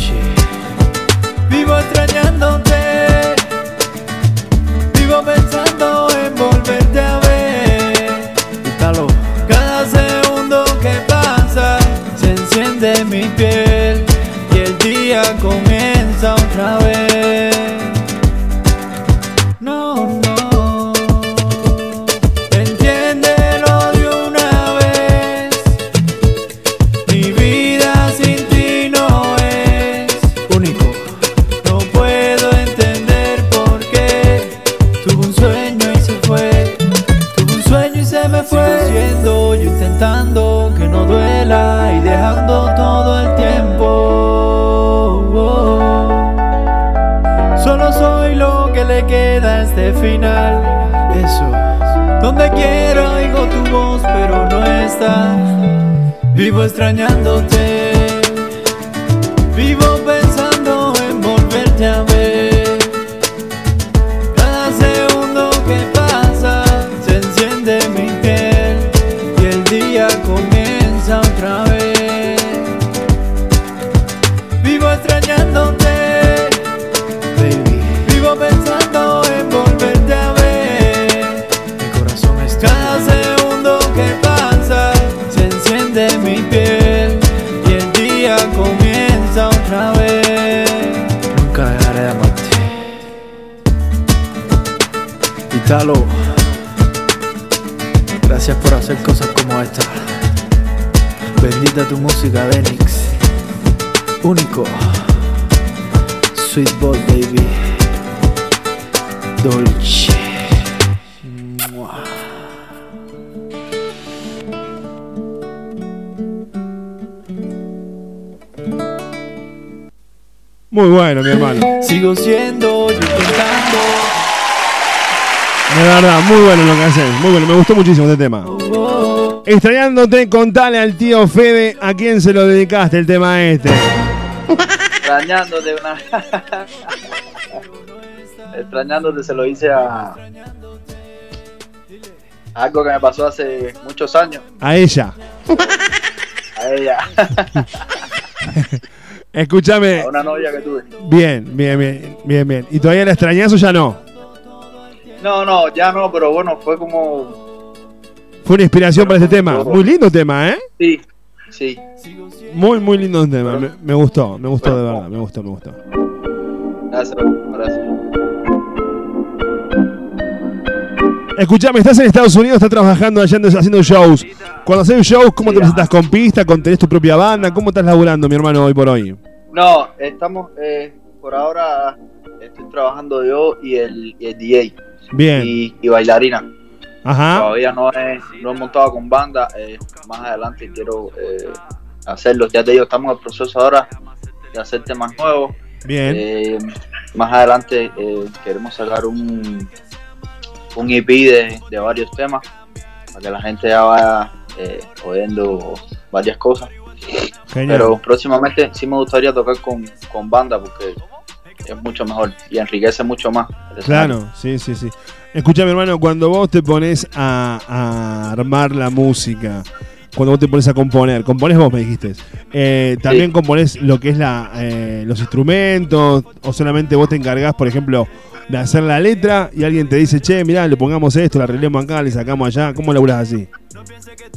gustó muchísimo este tema. Extrañándote, contale al tío Fede a quién se lo dedicaste el tema este. Extrañándote una. Extrañándote se lo hice a. a Algo que me pasó hace muchos años. A ella. A ella. Escúchame. A una novia que tuve. Bien, bien, bien, bien, bien. ¿Y todavía la extrañas o ya no? No, no, ya no, pero bueno, fue como. Fue una inspiración para este tema. Muy lindo tema, ¿eh? Sí, sí. Muy, muy lindo tema. Me, me gustó, me gustó de verdad. Me gustó, me gustó. Gracias, gracias. Escuchame, estás en Estados Unidos, estás trabajando allá haciendo shows. Cuando haces shows, ¿cómo te presentas con pista? ¿Con tenés tu propia banda? ¿Cómo estás laburando, mi hermano, hoy por hoy? No, estamos. Eh, por ahora estoy trabajando yo y el, y el DJ. Bien. Y, y bailarina. Ajá. Todavía no he, no he montado con banda. eh, más adelante quiero eh, hacerlo. Ya te digo, estamos en el proceso ahora de hacer temas nuevos. Bien. Eh, más adelante eh, queremos sacar un, un EP de, de varios temas para que la gente ya vaya oyendo varias cosas. Genial. Pero próximamente sí me gustaría tocar con, con banda porque es mucho mejor y enriquece mucho más. Claro, sí, sí, sí. Escucha, hermano, cuando vos te pones a, a armar la música, cuando vos te pones a componer, componés vos, me dijiste, eh, también componés lo que es la, eh, los instrumentos, o solamente vos te encargás, por ejemplo, de hacer la letra y alguien te dice, che, mirá, le pongamos esto, le arreglemos acá, le sacamos allá, ¿cómo laburás así?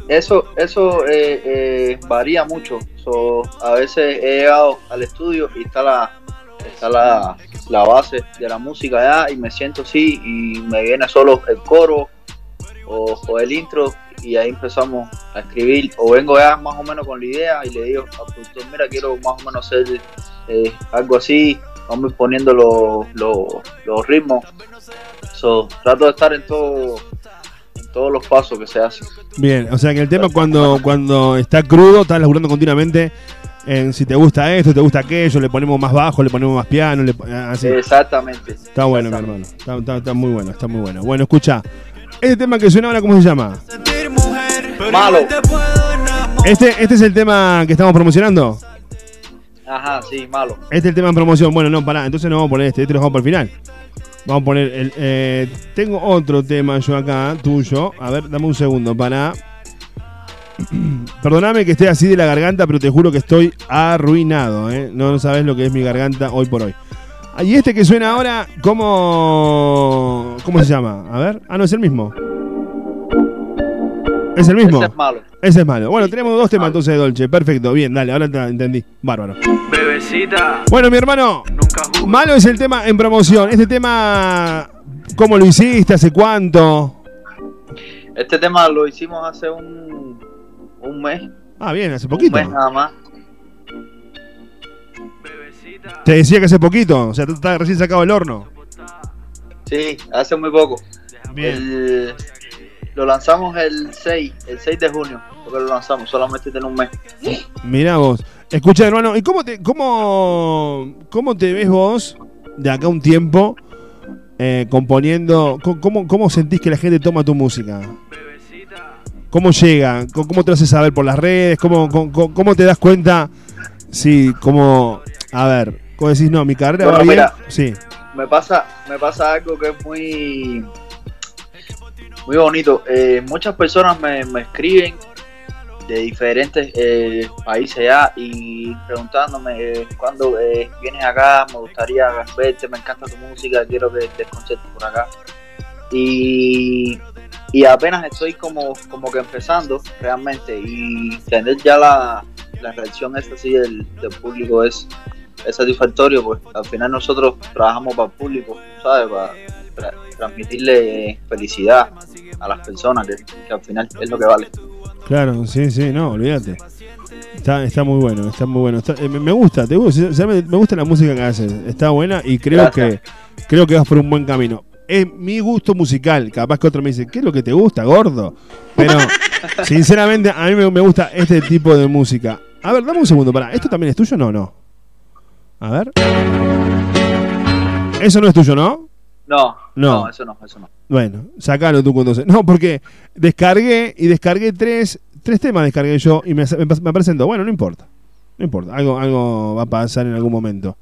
Eso, eso eh, eh, varía mucho. So, a veces he llegado al estudio y está la, está la, la base de la música allá y me siento así y me viene solo el coro o, el intro y ahí empezamos a escribir o vengo ya más o menos con la idea y le digo al productor, mira, quiero más o menos hacer eh, algo así, vamos poniendo los, los, los ritmos. So, trato de estar en todo en todos los pasos que se hacen. Bien, o sea que el tema cuando, cuando está crudo, estás laburando continuamente en si te gusta esto, te gusta aquello, le ponemos más bajo, le ponemos más piano, le, así. Exactamente. Está bueno, mi hermano. Está, está- está muy bueno, está muy bueno. Bueno, escucha. Este tema que suena ahora, ¿cómo se llama? Malo. Este, este es el tema que estamos promocionando. Ajá, sí, malo. Este es el tema en promoción. Bueno, no, pará. Entonces no vamos a poner este. Este lo dejamos para el final. Vamos a poner el. eh, tengo otro tema yo acá, tuyo. A ver, dame un segundo para. Perdóname que esté así de la garganta, pero te juro que estoy arruinado. ¿eh? No, no sabes lo que es mi garganta hoy por hoy. Ah, Y este que suena ahora, ¿cómo, ¿cómo se llama? A ver. Ah, no, es el mismo. ¿Es el mismo? Ese es malo. Ese es malo. Bueno, tenemos dos temas entonces de Dolce. Perfecto, bien, dale, ahora te entendí. Bárbaro. Bebecita. Bueno, mi hermano, malo es el tema en promoción. Este tema, ¿cómo lo hiciste? ¿Hace cuánto? Este tema lo hicimos hace un, un mes. Ah, bien, hace Un poquito. mes nada más. Te decía que hace poquito, o sea, tú estás recién sacado del horno. Sí, hace muy poco. Bien. El- lo lanzamos el 6, el 6 de junio, porque lo lanzamos, solamente tiene un mes. Mirá vos. Escucha, hermano, ¿y cómo te, cómo, cómo te ves vos de acá un tiempo eh, componiendo? Co- ¿Cómo, ¿Cómo sentís que la gente toma tu música? ¿Cómo llega? ¿Cómo te haces saber por las redes? ¿Cómo, cómo, cómo te das cuenta? Sí, como, a ver, ¿cómo decís, no, mi carrera Bueno, va bien? mira. Sí, Me pasa, me pasa algo que es muy, muy bonito. Eh, muchas personas me, me escriben de diferentes eh, países ya y preguntándome eh, cuándo eh, vienes acá, me gustaría verte, me encanta tu música, quiero que te conciertes por acá. Y, y apenas estoy como, como que empezando realmente y tener ya la, la reacción esa así del, del público es, es satisfactorio, pues al final nosotros trabajamos para el público, ¿sabes? Para, tra- transmitirle felicidad a las personas, que, que al final es lo que vale. Claro, sí, sí, no, olvídate. Está, está muy bueno, está muy bueno. Está- eh, me gusta, te gusta, me gusta la música que haces. Está buena y creo Gracias. que creo que vas por un buen camino. Es mi gusto musical. Capaz que otro me dice, ¿qué es lo que te gusta, gordo? Pero, sinceramente, a mí me, gusta este tipo de música. A ver, dame un segundo, para. ¿Esto también es tuyo o no? No. A ver. Eso no es tuyo, ¿no? No, No. no, eso no, eso no. Bueno, sacalo tú cuando se. No, porque descargué y descargué tres, tres temas, descargué yo y me, me, me presentó. Bueno, no importa. No importa. Algo, algo va a pasar en algún momento.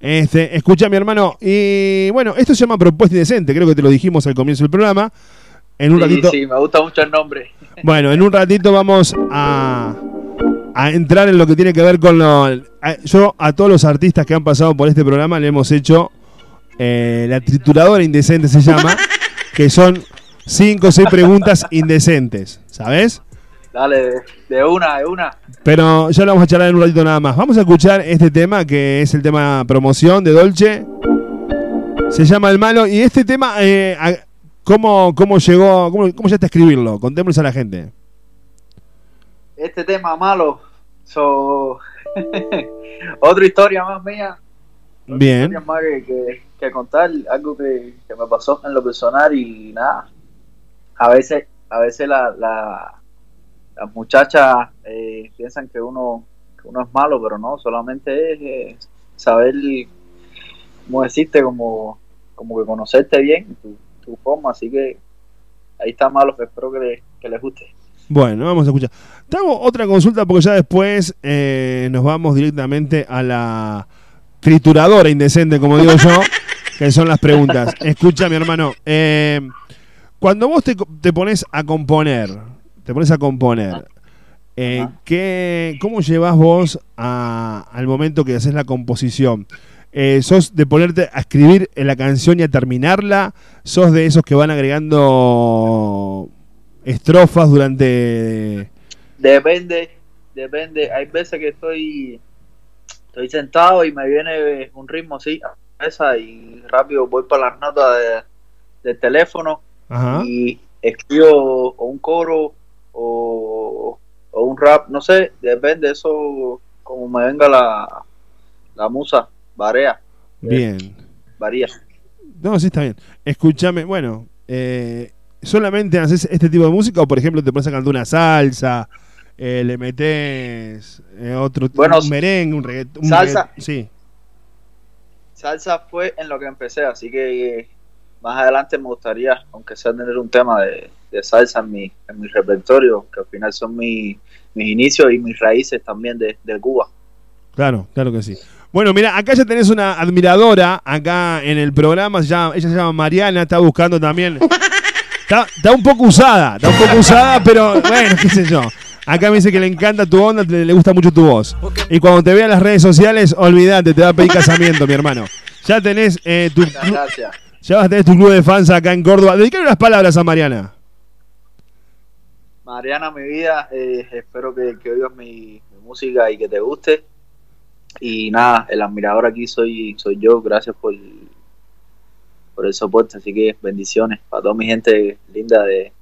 Este, escucha mi hermano. Y bueno, esto se llama Propuesta Indecente. Creo que te lo dijimos al comienzo del programa. En un sí, ratito. sí, me gusta mucho el nombre. Bueno, en un ratito vamos a, a entrar en lo que tiene que ver con lo. a- yo a todos los artistas que han pasado por este programa le hemos hecho eh, la trituradora indecente se llama, que son cinco o seis preguntas indecentes, ¿sabes? Dale, de, una, de una. Pero ya lo vamos a charlar en un ratito nada más. Vamos a escuchar este tema que es el tema promoción de Dolce. Se llama El Malo. Y este tema, eh, ¿cómo, ¿cómo llegó? Cómo, ¿Cómo llegaste a escribirlo? Contémosles a la gente. Este tema malo, so... otra historia más mía. Bien. historia más que, que- que contar, algo que, que me pasó en lo personal y nada. A veces, a veces la, la- las muchachas eh, piensan que uno, que uno es malo, pero no, solamente es eh, saber cómo decirte, como, como que conocerte bien, tu, tu forma, así que ahí está malo, espero que, le- que les guste. Bueno, vamos a escuchar. Te hago otra consulta porque ya después eh, nos vamos directamente a la trituradora indecente, como digo yo, que son las preguntas. Escucha, mi hermano. eh, cuando vos te, te pones a componer, te pones a componer, eh, ¿qué- ¿cómo llevas vos a- al momento que haces la composición? Eh, ¿Sos de ponerte a escribir en la canción y a terminarla? ¿Sos de esos que van agregando estrofas durante... Depende, depende. Hay veces que estoy estoy sentado y me viene un ritmo así, esa y rápido voy para las notas de- del teléfono Ajá. y escribo un coro o, o un rap, no sé, depende eso como me venga la, la musa, varía, Bien. varía. No, sí está bien. Escúchame, bueno, eh, ¿solamente haces este tipo de música o por ejemplo te pones a cantar una salsa, eh, le metes eh, otro Bueno, un merengue, un reggaetón? salsa. sí. Salsa fue en lo que empecé, así que más adelante me gustaría, aunque sea tener un tema de, de salsa en mi, en mi repertorio, que al final son mi- mis inicios y mis raíces también de, de Cuba. Claro, claro que sí. Bueno, mira, acá ya tenés una admiradora acá en el programa, ella se llama Mariana, está buscando también. Está, está un poco usada, está un poco usada, pero bueno, qué sé yo. Acá me dice que le encanta tu onda, te- le gusta mucho tu voz. Y cuando te vea en las redes sociales, olvídate, te va a pedir casamiento, mi hermano. Ya tenés eh, tu gracias. Ya vas a tener tu club de fans acá en Córdoba. Dedicale unas palabras a Mariana. Mariana, mi vida, eh, espero que, que oigas mi, mi música y que te guste. Y nada, el admirador aquí soy, soy yo, gracias por, por el soporte, así que bendiciones para toda mi gente linda de,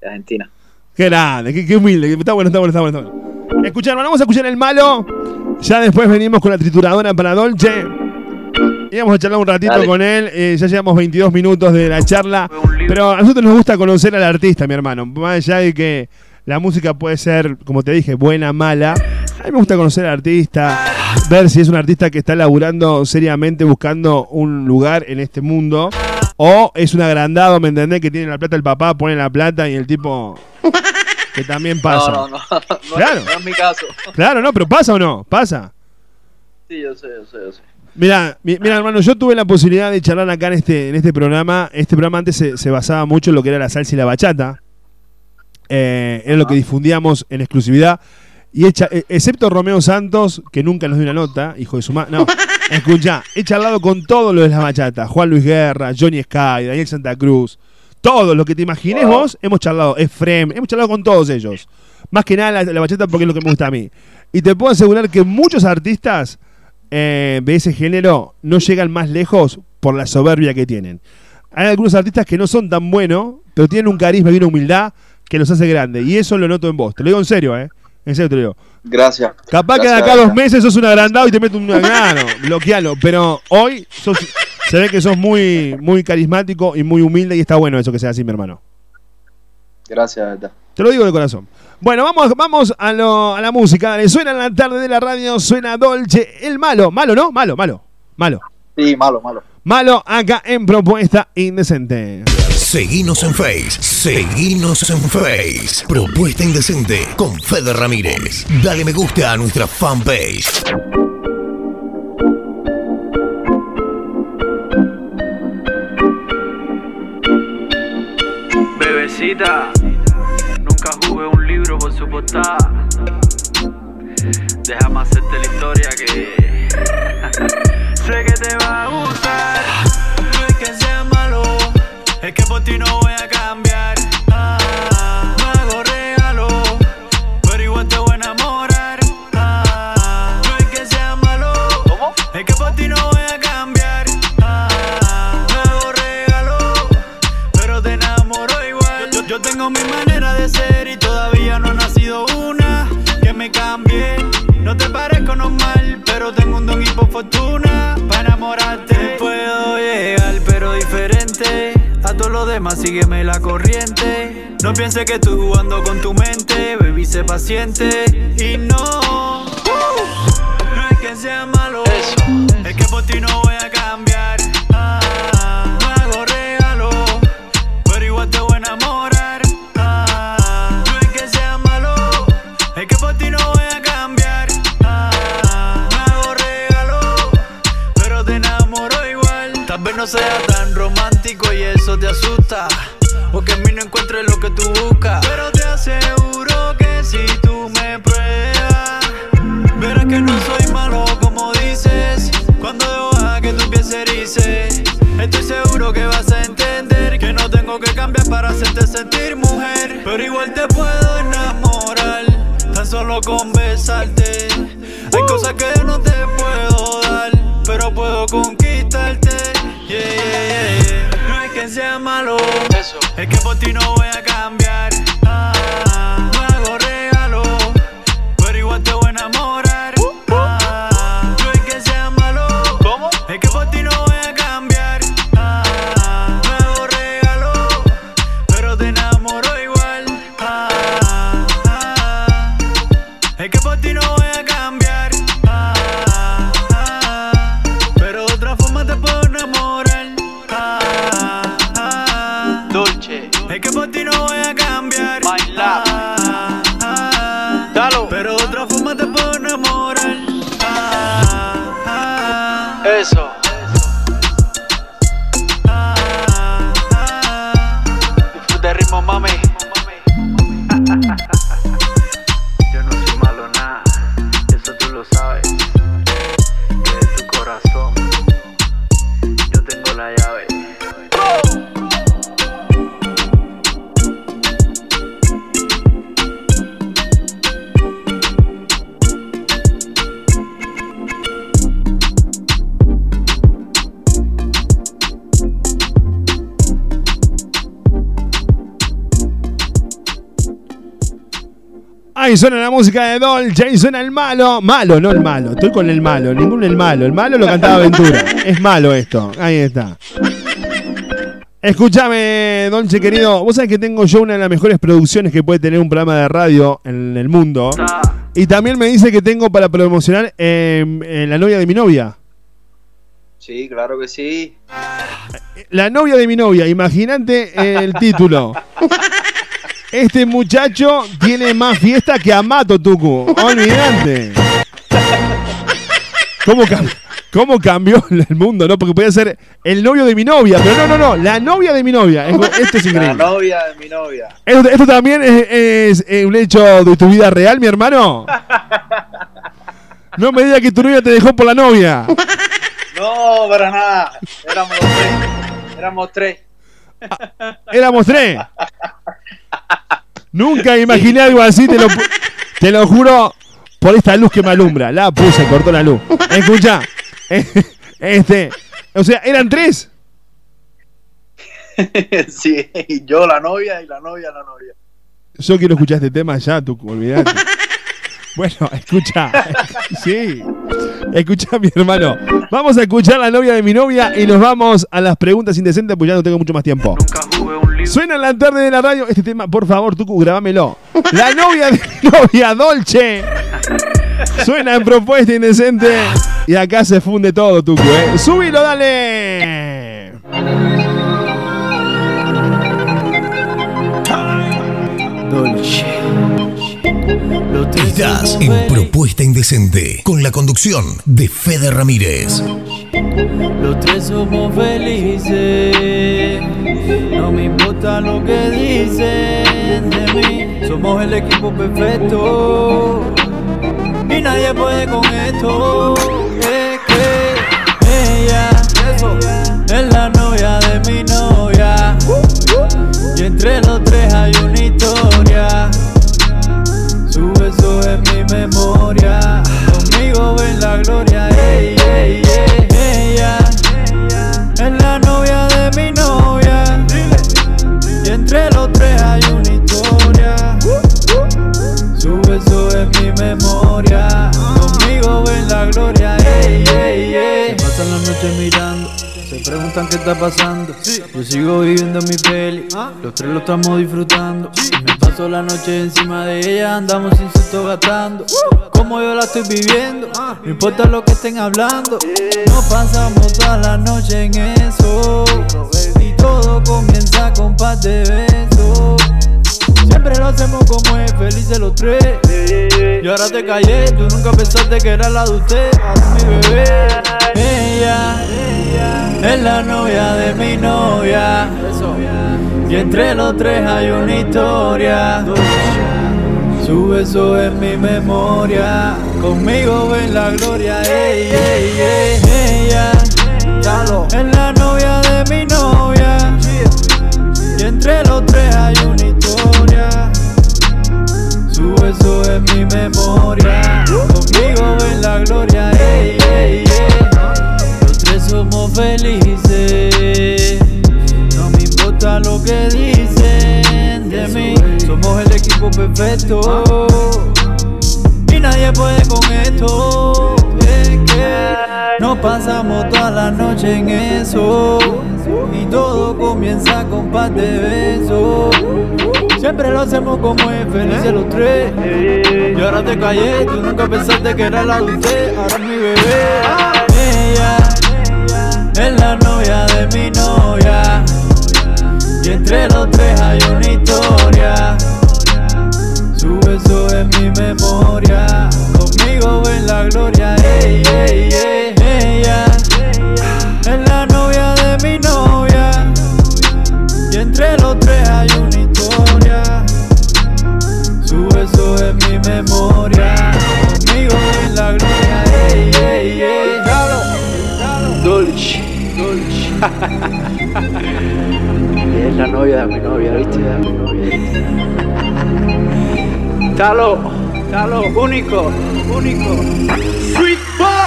de Argentina. Qué grande, qué, qué humilde. Está bueno, está bueno, está bueno. Está bueno. Escuchar, hermano, vamos a escuchar el malo. Ya después venimos con la trituradora para Dolce. Y vamos a charlar un ratito Dale. con él. Eh, ya llevamos 22 minutos de la charla. Pero a nosotros nos gusta conocer al artista, mi hermano. Más allá de que la música puede ser, como te dije, buena, mala. A mí me gusta conocer al artista, ver si es un artista que está laburando seriamente buscando un lugar en este mundo. O es un agrandado, ¿me entendés? Que tiene la plata el papá, pone la plata y el tipo. Que también pasa. No, no, no, no, Claro. no es mi caso. Claro, no, pero pasa o no, pasa. Sí, yo sé, yo sé, yo sé. Mira, mi- mira, hermano, yo tuve la posibilidad de charlar acá en este, en este programa. Este programa antes se, se basaba mucho en lo que era la salsa y la bachata. Eh, era lo que difundíamos en exclusividad. Y hecha, eh, excepto Romeo Santos, que nunca nos dio una nota, hijo de su madre. No, escucha, he charlado con todo lo de la bachata. Juan Luis Guerra, Johnny Sky, Daniel Santa Cruz. Todo lo que te imagines vos, hemos charlado. Efrem, hemos charlado con todos ellos. Más que nada la, la bachata porque es lo que me gusta a mí. Y te puedo asegurar que muchos artistas eh, de ese género no llegan más lejos por la soberbia que tienen. hay algunos artistas que no son tan buenos, pero tienen un carisma y una humildad que los hace grandes. Y eso lo noto en vos. Te lo digo en serio, ¿eh? En serio te lo digo. Gracias. Capaz que de Gracias, acá a dos gracias. meses sos un agrandado y te meto un grano, bloquealo. Pero hoy sos- se ve que sos muy, muy carismático y muy humilde y está bueno eso que sea así, mi hermano. Gracias, verdad. Te lo digo de corazón. Bueno, vamos, vamos a, lo- a la música. Dale, suena en la tarde de la radio, suena Dolce, el malo. Malo, ¿no? Malo, malo. Malo. Sí, malo, malo. Malo acá en Propuesta Indecente. Seguinos en Face. Seguinos en Face. Propuesta Indecente con Fede Ramírez. Dale me gusta a nuestra fanpage. Bebecita, jugué un libro por su portada. Déjame hacerte la historia que sé que te va a gustar. No es que sea malo, es que por ti no voy a cambiar. Fortuna para enamorarte. Puedo llegar, pero diferente. A todos los demás, sígueme la corriente. No pienses que estoy jugando con tu mente, baby, sé paciente. Y no, no es que sea malo, es que por ti no voy a cambiar. Ah, no sea tan romántico y eso te asusta. O que en mí no encuentres lo que tú buscas. Pero te aseguro que si tú me pruebas, verás que no soy malo como dices. Cuando dejo que tu piel se estoy seguro que vas a entender que no tengo que cambiar para hacerte sentir mujer. Pero igual te puedo enamorar, tan solo con es que por ti no voy a cambiar. Suena la música de Dolce, ahí suena el malo. Malo, no el malo. Estoy con el malo, ninguno el malo. El malo lo cantaba Aventura. Es malo esto. Ahí está. Escúchame, Dolce querido. Vos sabés que tengo yo una de las mejores producciones que puede tener un programa de radio en el mundo. Y también me dice que tengo para promocionar eh, eh, la novia de mi novia. Sí, claro que sí. La novia de mi novia, imagínate el título. Este muchacho tiene más fiesta que Amato Tucu. Olvídate. ¿Cómo, cam- ¿Cómo cambió el mundo, no? Porque podía ser el novio de mi novia, pero no, no, no, la novia de mi novia. Es- Esto es La increíble. novia de mi novia. Esto, esto también es, es, un hecho de tu vida real, mi hermano. No me digas que tu novia te dejó por la novia. No, para nada. Éramos tres. Éramos tres. Éramos tres. Nunca imaginé algo así, te lo, te lo juro por esta luz que me alumbra. La puse, cortó la luz. Escucha, este, o sea, eran tres. sí, yo la novia y la novia la novia. Yo quiero escuchar este tema ya, tú, olvidate. Bueno, escucha. Sí. Escucha, mi hermano. Vamos a escuchar la novia de mi novia y nos vamos a las preguntas indecentes, pues ya no tengo mucho más tiempo. Suena en la tarde de la radio este tema, por favor, Tucu, grabámelo. La novia de novia, Dolce. Suena en propuesta indecente. Y acá se funde todo, Tucu, ¿eh? ¡Súbilo, dale! Estás en Propuesta Indecente con la conducción de Fede Ramírez. Los tres somos felices. No me importa lo que dicen de mí. Somos el equipo perfecto. Y nadie puede con esto. Es que ella es la novia de mi novia. Y entre los tres hay una historia. Es mi memoria. Conmigo ven la gloria. ey, ey. Ella es la novia de mi novia. Y entre los tres hay una historia. Su beso es mi memoria. Conmigo ven la gloria. Ey, ey, ey. Se pasan la noche mirando. Se preguntan qué está pasando. Yo sigo viviendo mi peli. Los tres lo estamos disfrutando. Me paso la noche encima de ella. Andamos sin susto gastando. Como yo la estoy viviendo. No importa lo que estén hablando. Nos pasamos toda la noche en eso. Y todo comienza con par de besos. Siempre lo hacemos como es, felices los tres. Y ahora te callé, tú nunca pensaste que era la de usted. Mi bebé. Ella es la novia de mi novia. Y entre los tres hay una historia. Su beso es mi memoria. Conmigo ven la gloria. Ey, ey, ey. Ella es la novia de mi novia. Y entre los tres hay una historia. Su beso es mi memoria. Conmigo ven la gloria. Los tres somos felices. No me importa lo que dicen de mí. Somos el equipo perfecto. Y nadie puede con esto. Es nos pasamos toda la noche en eso. Y todo comienza con par de besos. Siempre lo hacemos como es, felices los tres. Y ahora te callé, tú nunca pensaste que era la de usted. Ahora es mi bebé. Ella es la novia de mi novia. Y entre los tres hay una historia. Su beso es mi memoria. Conmigo ven la gloria. Ey, ey, ey. Ella mi memoria. Conmigo ven la gloria. Ey, ey, ey. Dolce. Dolce. es la novia de mi novia, ¿viste? De mi novia. Talo, Talo, único, único. Sweet boy.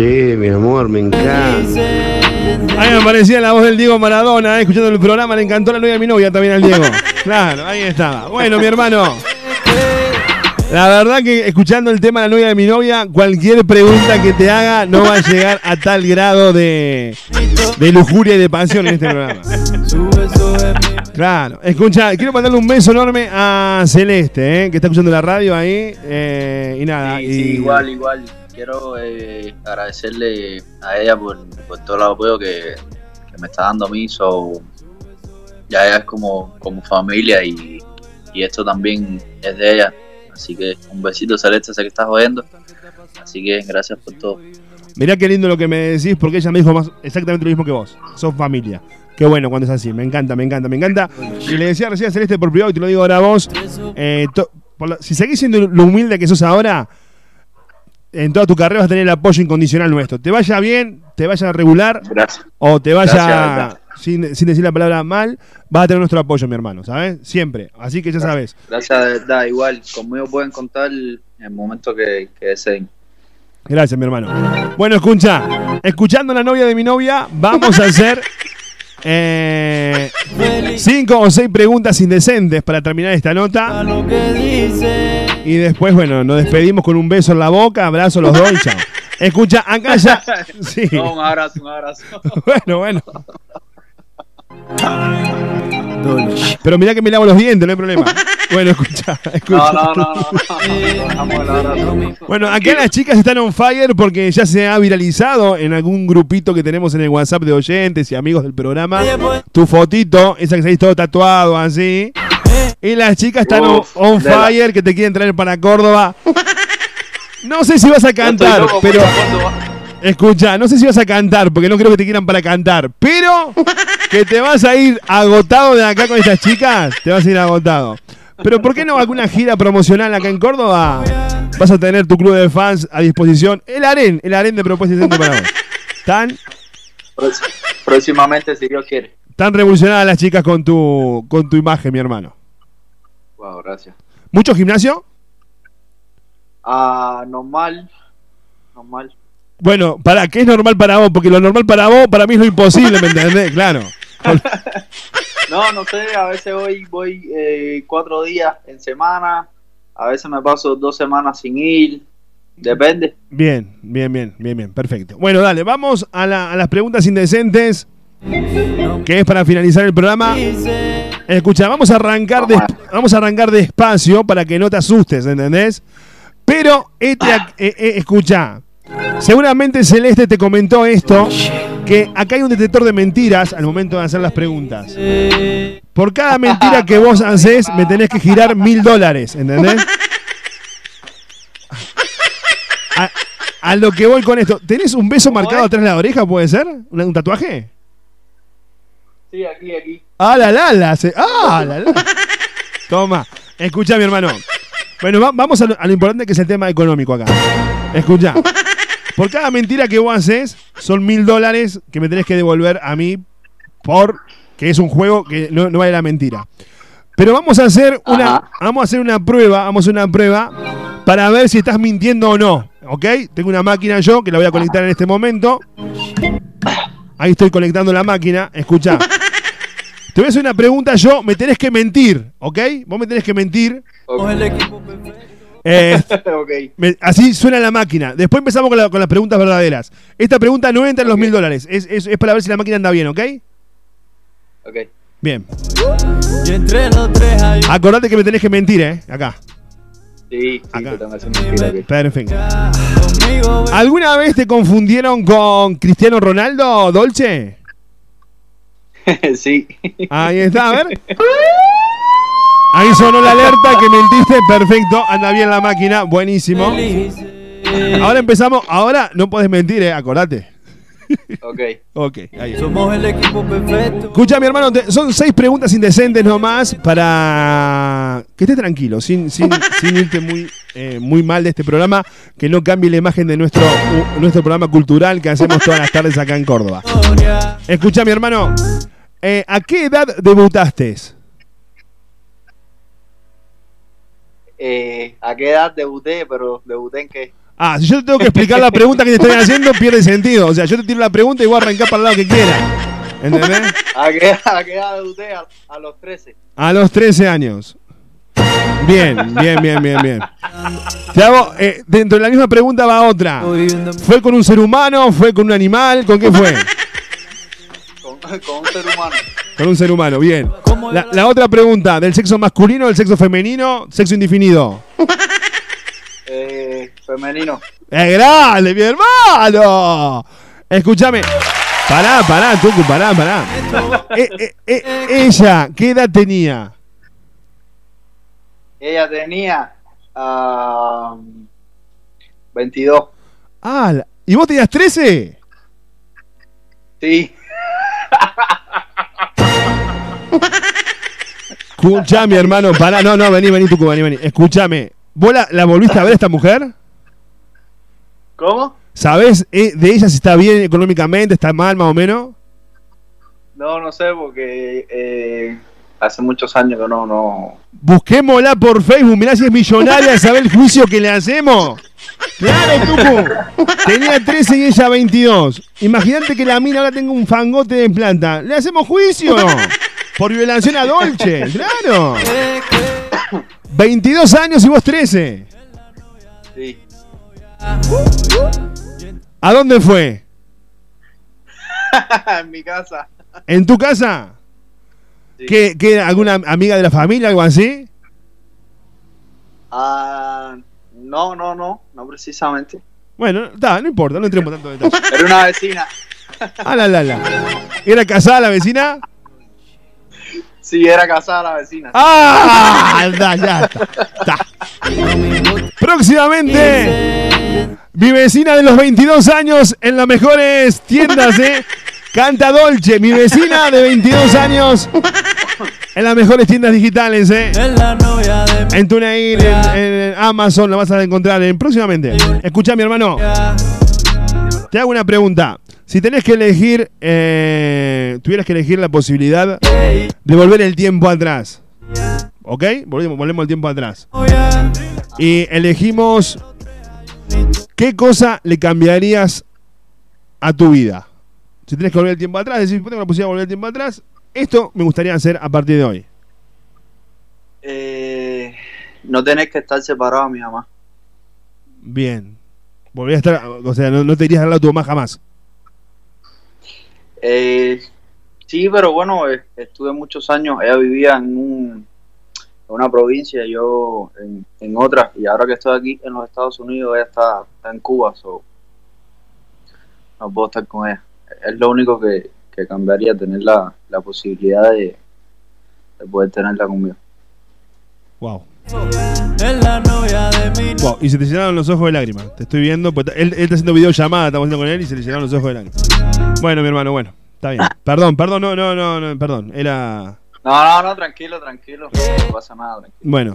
Sí, mi amor, me encanta. Ahí me aparecía la voz del Diego Maradona, eh, escuchando el programa, le encantó la novia de mi novia también al Diego. Claro, ahí estaba. Bueno, mi hermano. La verdad que escuchando el tema de la novia de mi novia, cualquier pregunta que te haga no va a llegar a tal grado de, de lujuria y de pasión en este programa. Claro, escucha, quiero mandarle un beso enorme a Celeste, eh, que está escuchando la radio ahí. eh, y nada. Sí, y, sí, igual, igual. Quiero eh, agradecerle a ella por, por todo el apoyo que, que me está dando a mí. So, ya ella es como, como familia y, y esto también es de ella. Así que un besito, Celeste, sé que estás jodiendo. Así que gracias por todo. Mirá qué lindo lo que me decís, porque ella me dijo más exactamente lo mismo que vos. Sos familia. Qué bueno cuando es así. Me encanta, me encanta, me encanta. Y le decía recién a Celeste por privado y te lo digo ahora a vos. eh, to- la- si seguís siendo lo humilde que sos ahora, en toda tu carrera vas a tener el apoyo incondicional nuestro. Te vaya bien, te vaya regular Gracias. o te vaya Gracias, sin, sin decir la palabra mal, vas a tener nuestro apoyo, mi hermano, ¿sabes? Siempre. Así que ya sabes. Gracias verdad, igual. Conmigo pueden contar en el momento que, que deseen. Gracias, mi hermano. Bueno, escucha, escuchando a la novia de mi novia, vamos a hacer eh, cinco o seis preguntas indecentes para terminar esta nota. Y después, bueno, nos despedimos con un beso en la boca, abrazo los dos y chao. Escucha, acá ya. Sí. No, un abrazo, un abrazo. Bueno, bueno. Pero mirá que me lavo los dientes, no hay problema. Bueno, escucha, escucha. No, no, no, no. Bueno, acá las chicas están on fire porque ya se ha viralizado en algún grupito que tenemos en el WhatsApp de oyentes y amigos del programa. Tu fotito, esa que se todo tatuado así. Y las chicas están on, fire que te quieren traer para Córdoba. No sé si vas a cantar, pero. Escucha, no sé si vas a cantar, porque no creo que te quieran para cantar, pero que te vas a ir agotado de acá con estas chicas, te vas a ir agotado. Pero ¿por qué no alguna gira promocional acá en Córdoba? Vas a tener tu club de fans a disposición. El AREN, el AREN de Propuesta Indecente para vos. Tan, Próxim- Próximamente, si Dios quiere. tan revolucionadas las chicas con tu, con tu imagen, mi hermano. Wow, gracias. ¿Mucho gimnasio? Ah, normal. Normal. Bueno, para ¿qué es normal para vos? Porque lo normal para vos, para mí es lo imposible, ¿me entendés? Claro. No, no sé, a veces voy, voy eh, cuatro días en semana, a veces me paso dos semanas sin ir, depende. Bien, bien, bien, bien, bien, perfecto. Bueno, dale, vamos a, la- a las preguntas indecentes, que es para finalizar el programa. Escucha, vamos a arrancar, des- vamos a arrancar despacio para que no te asustes, ¿entendés? Pero, este, eh, eh, escucha, seguramente Celeste te comentó esto, que acá hay un detector de mentiras al momento de hacer las preguntas. Por cada mentira que vos haces, me tenés que girar mil dólares, ¿entendés? A, a lo que voy con esto, ¿tenés un beso marcado atrás de la oreja, puede ser? ¿Un, un tatuaje? Sí, aquí, aquí. ¡Ah, la la la! se- ¡Ah, la la! Toma, escucha, mi hermano. Bueno, va- vamos a lo, a lo importante que es el tema económico acá. Escucha. Por cada mentira que vos haces, son mil dólares que me tenés que devolver a mí por que es un juego que no, no vale la mentira. Pero vamos a hacer una, vamos a hacer una prueba, vamos a hacer una prueba para ver si estás mintiendo o no. ¿Ok? Tengo una máquina yo que la voy a conectar en este momento. Ahí estoy conectando la máquina. Escucha. Te voy a hacer una pregunta yo, me tenés que mentir, ¿ok? Vos me tenés que mentir. Eh, me- así suena la máquina. Después empezamos con, la- con las preguntas verdaderas. Esta pregunta no entra en los mil dólares. Es, es- es para ver si la máquina anda bien, ¿ok? Ok. Bien. Y entre los tres hay un Acordate que me tenés que mentir, ¿eh? Acá. Sí, sí, te tengo que hacer mentira aquí. Perfecto. ¿Alguna vez te confundieron con Cristiano Ronaldo, Dolce? sí. Ahí está, a ver. Ahí sonó la alerta que mentiste. Perfecto. Anda bien la máquina. Buenísimo. Ahora empezamos. Ahora no puedes mentir, eh. Acordate. Ok. Ok, ahí. Somos el equipo perfecto. Escucha, mi hermano, te- son seis preguntas indecentes nomás para que estés tranquilo, sin, sin, sin irte muy, eh, muy mal de este programa, que no cambie la imagen de nuestro, u- nuestro programa cultural que hacemos todas las tardes acá en Córdoba. Escucha, mi hermano, eh, ¿a qué edad debutaste? Eh, ¿A qué edad debuté? Pero debuté en qué? Ah, si yo te tengo que explicar la pregunta que te estoy haciendo, pierde sentido. O sea, yo te tiro la pregunta y voy a arrancar para el lado que quiera. ¿Entendés? ¿A qué, a qué edad debuté? A, a los 13. A los 13 años. Bien, bien, bien, bien, bien. Te hago, eh, dentro de la misma pregunta va otra. ¿Fue con un ser humano? ¿Fue con un animal? ¿Con qué fue? Con, un ser humano. Con un ser humano, bien. La, la otra pregunta, ¿del sexo masculino, del sexo femenino, sexo indefinido? Eh, femenino. ¡Es grande, mi hermano! Escúchame. Pará, pará, Tucu, pará, pará. Eh, eh, eh, ella, ¿qué edad tenía? Ella tenía ah, 22. Ah, ¿y vos tenías 13? Sí. Escuchame, hermano, pará, no, no, vení, vení, Tucu, vení, vení. Escúchame. ¿Vos la, la volviste a ver a esta mujer? ¿Cómo? ¿Sabés eh, de ella si está bien económicamente, está mal más o menos? No, no sé, porque eh, hace muchos años que no, no. Busquémosla por Facebook, mirá si es millonaria, ¿sabés el juicio que le hacemos? Claro, Tucu. Tenía 13 y ella 22. Imagínate que la mina ahora tenga un fangote de planta. ¿Le hacemos juicio? Por violación a Dolce, claro. 22 años y vos 13. Sí. ¿A dónde fue? en mi casa. ¿En tu casa? ¿Qué, qué, ¿Alguna amiga de la familia, algo así? Ah, no, no, no, no precisamente. Bueno, da, no importa, no entremos tanto en detalle. Era una vecina. Ah, la, la, la. ¿Era casada la vecina? Sí, era casada la vecina. ¡Ah! Da, ya está. está. Próximamente, mi vecina de los 22 años en las mejores tiendas, ¿eh? Canta Dolce, mi vecina de 22 años en las mejores tiendas digitales, ¿eh? En TuneIn, en, en Amazon, lo vas a encontrar en, próximamente. Escucha, mi hermano. Te hago una pregunta. Si tenés que elegir, eh, tuvieras que elegir la posibilidad de volver el tiempo atrás. ¿Ok? Volvemos, volvemos el tiempo atrás. Y elegimos qué cosa le cambiarías a tu vida. Si tenés que volver el tiempo atrás, decís, tengo la posibilidad de volver el tiempo atrás, esto me gustaría hacer a partir de hoy. Eh, no tenés que estar separado mi mamá. Bien. Volver a estar, o sea, no, no te irías al lado de tu mamá jamás. Eh, sí, pero bueno, eh, estuve muchos años. Ella vivía en, un, una provincia, yo en, en otra. Y ahora que estoy aquí en los Estados Unidos, ella está, está en Cuba. So, no puedo estar con ella. Es lo único que, que cambiaría, tener la, la posibilidad de, de poder tenerla conmigo. Wow. Es la novia de mi Wow, y se te llenaron los ojos de lágrimas. Te estoy viendo. pues, él, él está haciendo videollamada, estamos haciendo con él y se le llenaron los ojos de lágrimas. Bueno, mi hermano, bueno. Está bien. Perdón, perdón, no, no, no, no perdón. Era. No, no, no, tranquilo, tranquilo. No pasa nada, tranquilo. Bueno.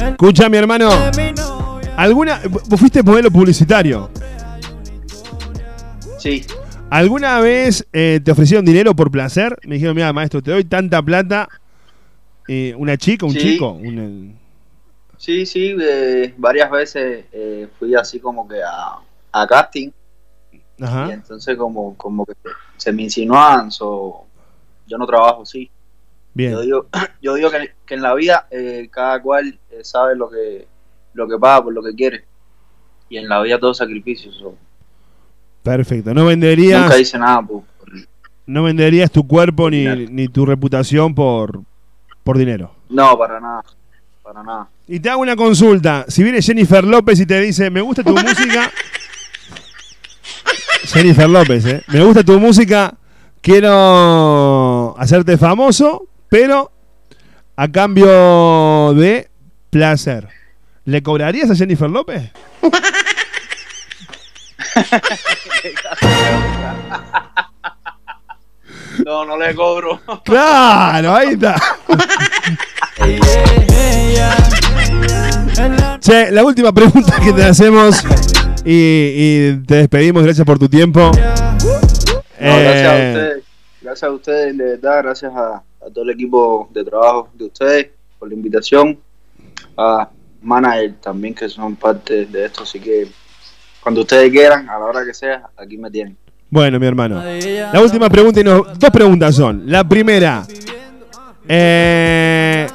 Escucha, mi hermano. ¿Alguna. Vos fuiste modelo publicitario? Sí. ¿Alguna vez eh, te ofrecieron dinero por placer? Me dijeron, mira, maestro, te doy tanta plata. Eh, ¿Una chica, un Sí. chico? Un- Sí, sí, eh, varias veces eh, fui así como que a, a casting y Ajá. entonces como, como que se me insinuaban, so, yo no trabajo así. Bien. Yo digo, yo digo que, que en la vida eh, cada cual eh, sabe lo que, lo que paga por lo que quiere y en la vida todo es sacrificio. so, Perfecto. No venderías. Nunca hice nada por, No venderías tu cuerpo ni, ni tu reputación por, por dinero. No, para nada, para nada. Y te hago una consulta. Si viene Jennifer López y te dice, me gusta tu música. Jennifer López, ¿eh? Me gusta tu música. Quiero hacerte famoso, pero a cambio de placer. ¿Le cobrarías a Jennifer López? No, no le cobro. Claro, ahí está. Che, la última pregunta que te hacemos y, y te despedimos. Gracias por tu tiempo. No, gracias a Eh, ustedes, gracias a ustedes, de verdad, gracias a, a todo el equipo de trabajo de ustedes por la invitación, a manager también que son parte de esto, así que cuando ustedes quieran, a la hora que sea, aquí me tienen. Bueno, mi hermano. La última pregunta y no, dos preguntas son. La primera. eh,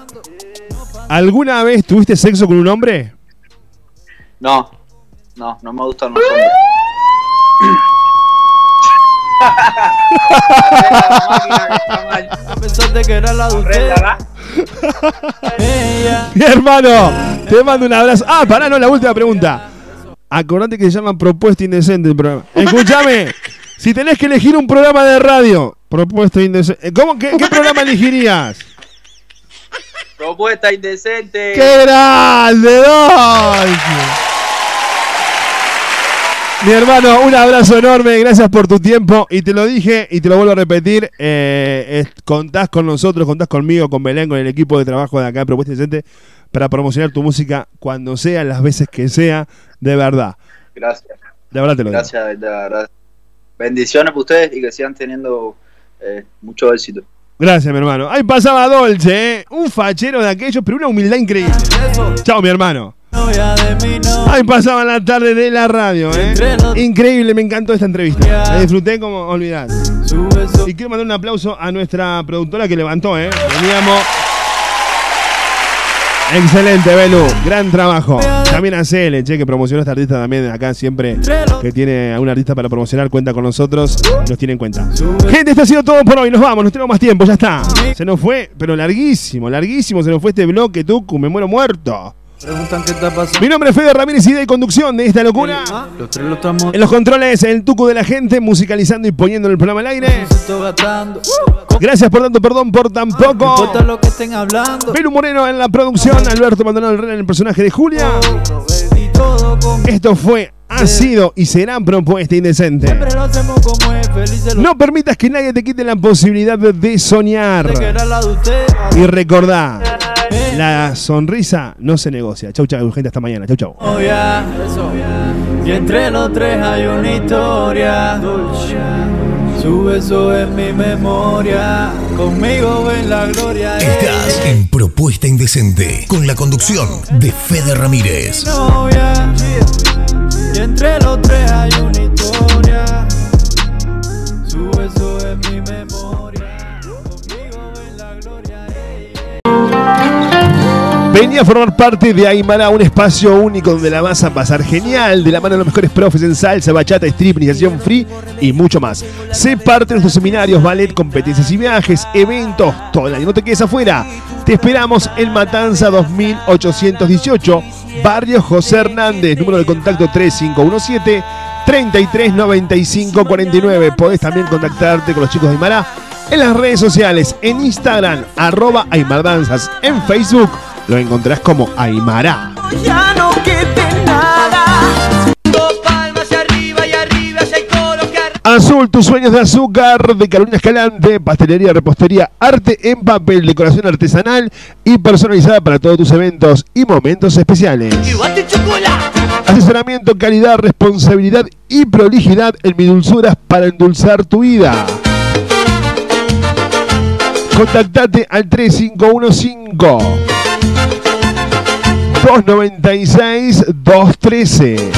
¿Alguna vez tuviste sexo con un hombre? No, no, no me gustan los hombres. A pesar de que era la de ustedes. Mi hermano, te mando un abrazo. Ah, pará, no, la última pregunta. Acordate que se llama Propuesta Indecente el programa. Escúchame, si tenés que elegir un programa de radio, Propuesta Indecente. ¿Cómo, qué, qué programa elegirías? Propuesta indecente. ¡Qué grande, Dolce! Mi hermano, un abrazo enorme, gracias por tu tiempo. Y te lo dije y te lo vuelvo a repetir: eh, es- contás con nosotros, contás conmigo, con Belén, con el equipo de trabajo de acá de Propuesta Indecente para promocionar tu música cuando sea, las veces que sea, de verdad. Gracias. De verdad te lo digo. Gracias, de verdad. Bendiciones para ustedes y que sigan teniendo eh, mucho éxito. Gracias, mi hermano. Ahí pasaba Dolce, ¿eh? Un fachero de aquellos, pero una humildad increíble. Chao, mi hermano. Ahí pasaba la tarde de la radio, ¿eh? Increíble, me encantó esta entrevista. La disfruté como olvidar. Y quiero mandar un aplauso a nuestra productora que levantó, ¿eh? Veníamos. Excelente, Belu. Gran trabajo. También a Cele, che, que promocionó a esta artista también acá siempre. Que tiene a un artista para promocionar, cuenta con nosotros. Nos tiene en cuenta. Gente, esto ha sido todo por hoy. Nos vamos, no tenemos más tiempo, ya está. Se nos fue, pero larguísimo, larguísimo. Se nos fue este bloque, Tucu. Me muero muerto. Preguntan qué está pasando. Mi nombre es Fede Ramírez, y conducción de esta locura. Los tres lo estamos En los controles, el tucu de la gente, musicalizando y poniendo el programa al aire. gastando. Gracias por tanto, perdón por tan poco. importa lo que estén hablando. Belu Moreno en la producción, Alberto Maldonado en el personaje de Julia. Esto fue, ha sido y será propuesta indecente. No permitas que nadie te quite la posibilidad de soñar. de. Y recordá, la sonrisa no se negocia. Chau, chau, gente, hasta mañana. Chau, chau. Oh, ya, eso. Y entre los tres hay una historia. Su beso en mi memoria. Conmigo en la gloria. Estás en Propuesta Indecente con la conducción de Fede Ramírez. novia. Y entre los tres hay una Venía a formar parte de Aymara, un espacio único donde la vas a pasar genial, de la mano de los mejores profes en salsa, bachata, strip, iniciación free y mucho más. Sé parte de nuestros seminarios, ballet, competencias y viajes, eventos, todo el año. No te quedes afuera. Te esperamos en Matanza 2818, Barrio José Hernández, número de contacto 3517 339549. Podés también contactarte con los chicos de Aymara en las redes sociales, en Instagram, arroba Aymardanzas, en Facebook lo encontrás como Aymara. Ya no quede nada. Azul, tus sueños de azúcar de Carolina Escalante, pastelería, repostería, arte en papel, decoración artesanal y personalizada para todos tus eventos y momentos especiales. Asesoramiento, calidad, responsabilidad y prolijidad en mi dulzuras para endulzar tu vida. Contactate al 3515 296 213.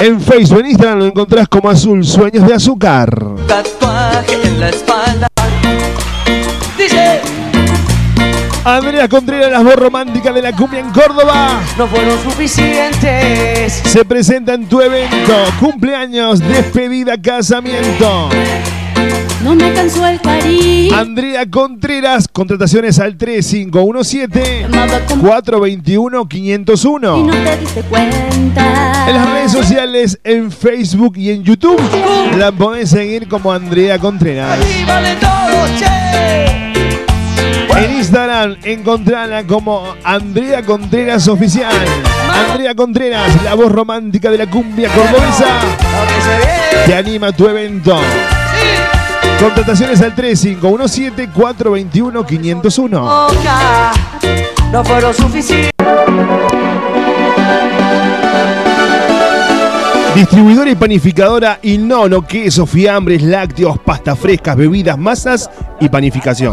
En Facebook, en Instagram lo encontrás como Azul Sueños de Azúcar. tatuaje en la espalda. Dice, Andrea Contreras, la voz romántica de la cumbia en Córdoba. no fueron suficientes. Se presenta en tu evento, cumpleaños, despedida, casamiento. No me cansó el cariño. Andrea Contreras, contrataciones al 3517-421-501. Y no te diste cuenta. En las redes sociales, en Facebook y en YouTube, la podés seguir como Andrea Contreras. En Instagram, encontrala como Andrea Contreras Oficial. Andrea Contreras, la voz romántica de la cumbia cordobesa. Te anima a tu evento. Contrataciones al 3517-421-501. Boca, no fueron suficientes. Distribuidora y panificadora Inono, quesos, fiambres, lácteos, pastas frescas, bebidas, masas y panificación.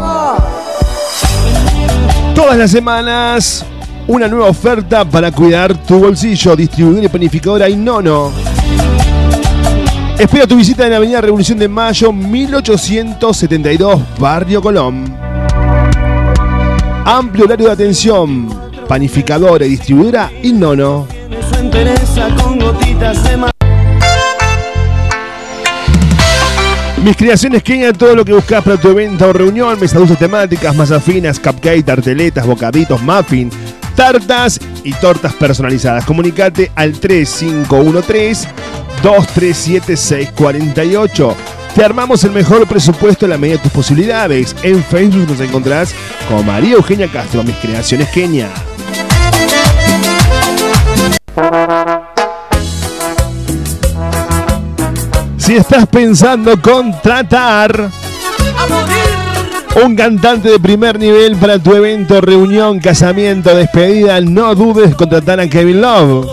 Todas las semanas, una nueva oferta para cuidar tu bolsillo. Distribuidora y panificadora Inono. Espera tu visita en la Avenida Revolución de Mayo, 1872, Barrio Colón. Amplio horario de atención. Panificadora y distribuidora de mar. Mis creaciones Kenia, todo lo que buscas para tu evento o reunión, mesas dulces temáticas, masas finas, cupcake, tarteletas, bocaditos, muffin, tartas y tortas personalizadas. Comunicate al 3513-237-648. Te armamos el mejor presupuesto en la medida de tus posibilidades. En Facebook nos encontrarás como María Eugenia Castro, Mis Creaciones Kenia. Si estás pensando contratar un cantante de primer nivel para tu evento, reunión, casamiento, despedida, no dudes en contratar a Kevin Love.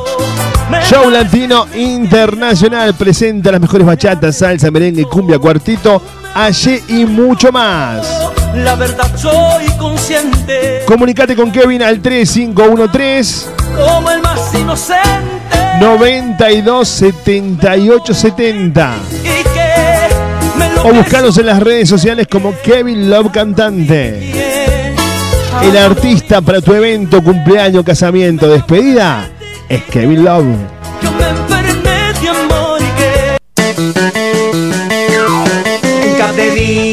Show Latino Internacional presenta las mejores bachatas, salsa, merengue, cumbia, cuartito, allí y mucho más. La verdad soy consciente. Comunicate con Kevin al 3513 como el más inocente. 92 78 70 y que me lo o buscanos en las redes sociales como Kevin Love Cantante. El artista para tu evento, cumpleaños, casamiento, despedida es Kevin Love. yo me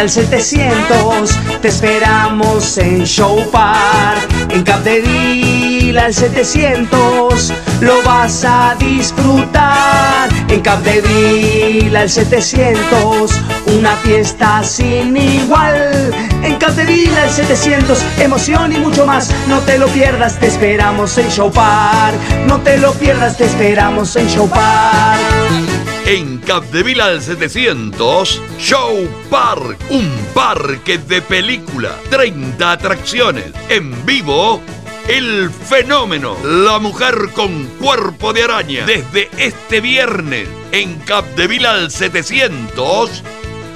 al 700 te esperamos en Show Park. En Capdeville al 700 lo vas a disfrutar. En Capdeville al 700 una fiesta sin igual. En Capdeville al 700 emoción y mucho más. No te lo pierdas, te esperamos en Show Park. No te lo pierdas, te esperamos en Show Park. En Capdevila al 700, Show Park, un parque de película, 30 atracciones, en vivo, el fenómeno, la mujer con cuerpo de araña, desde este viernes, en Capdevila al 700,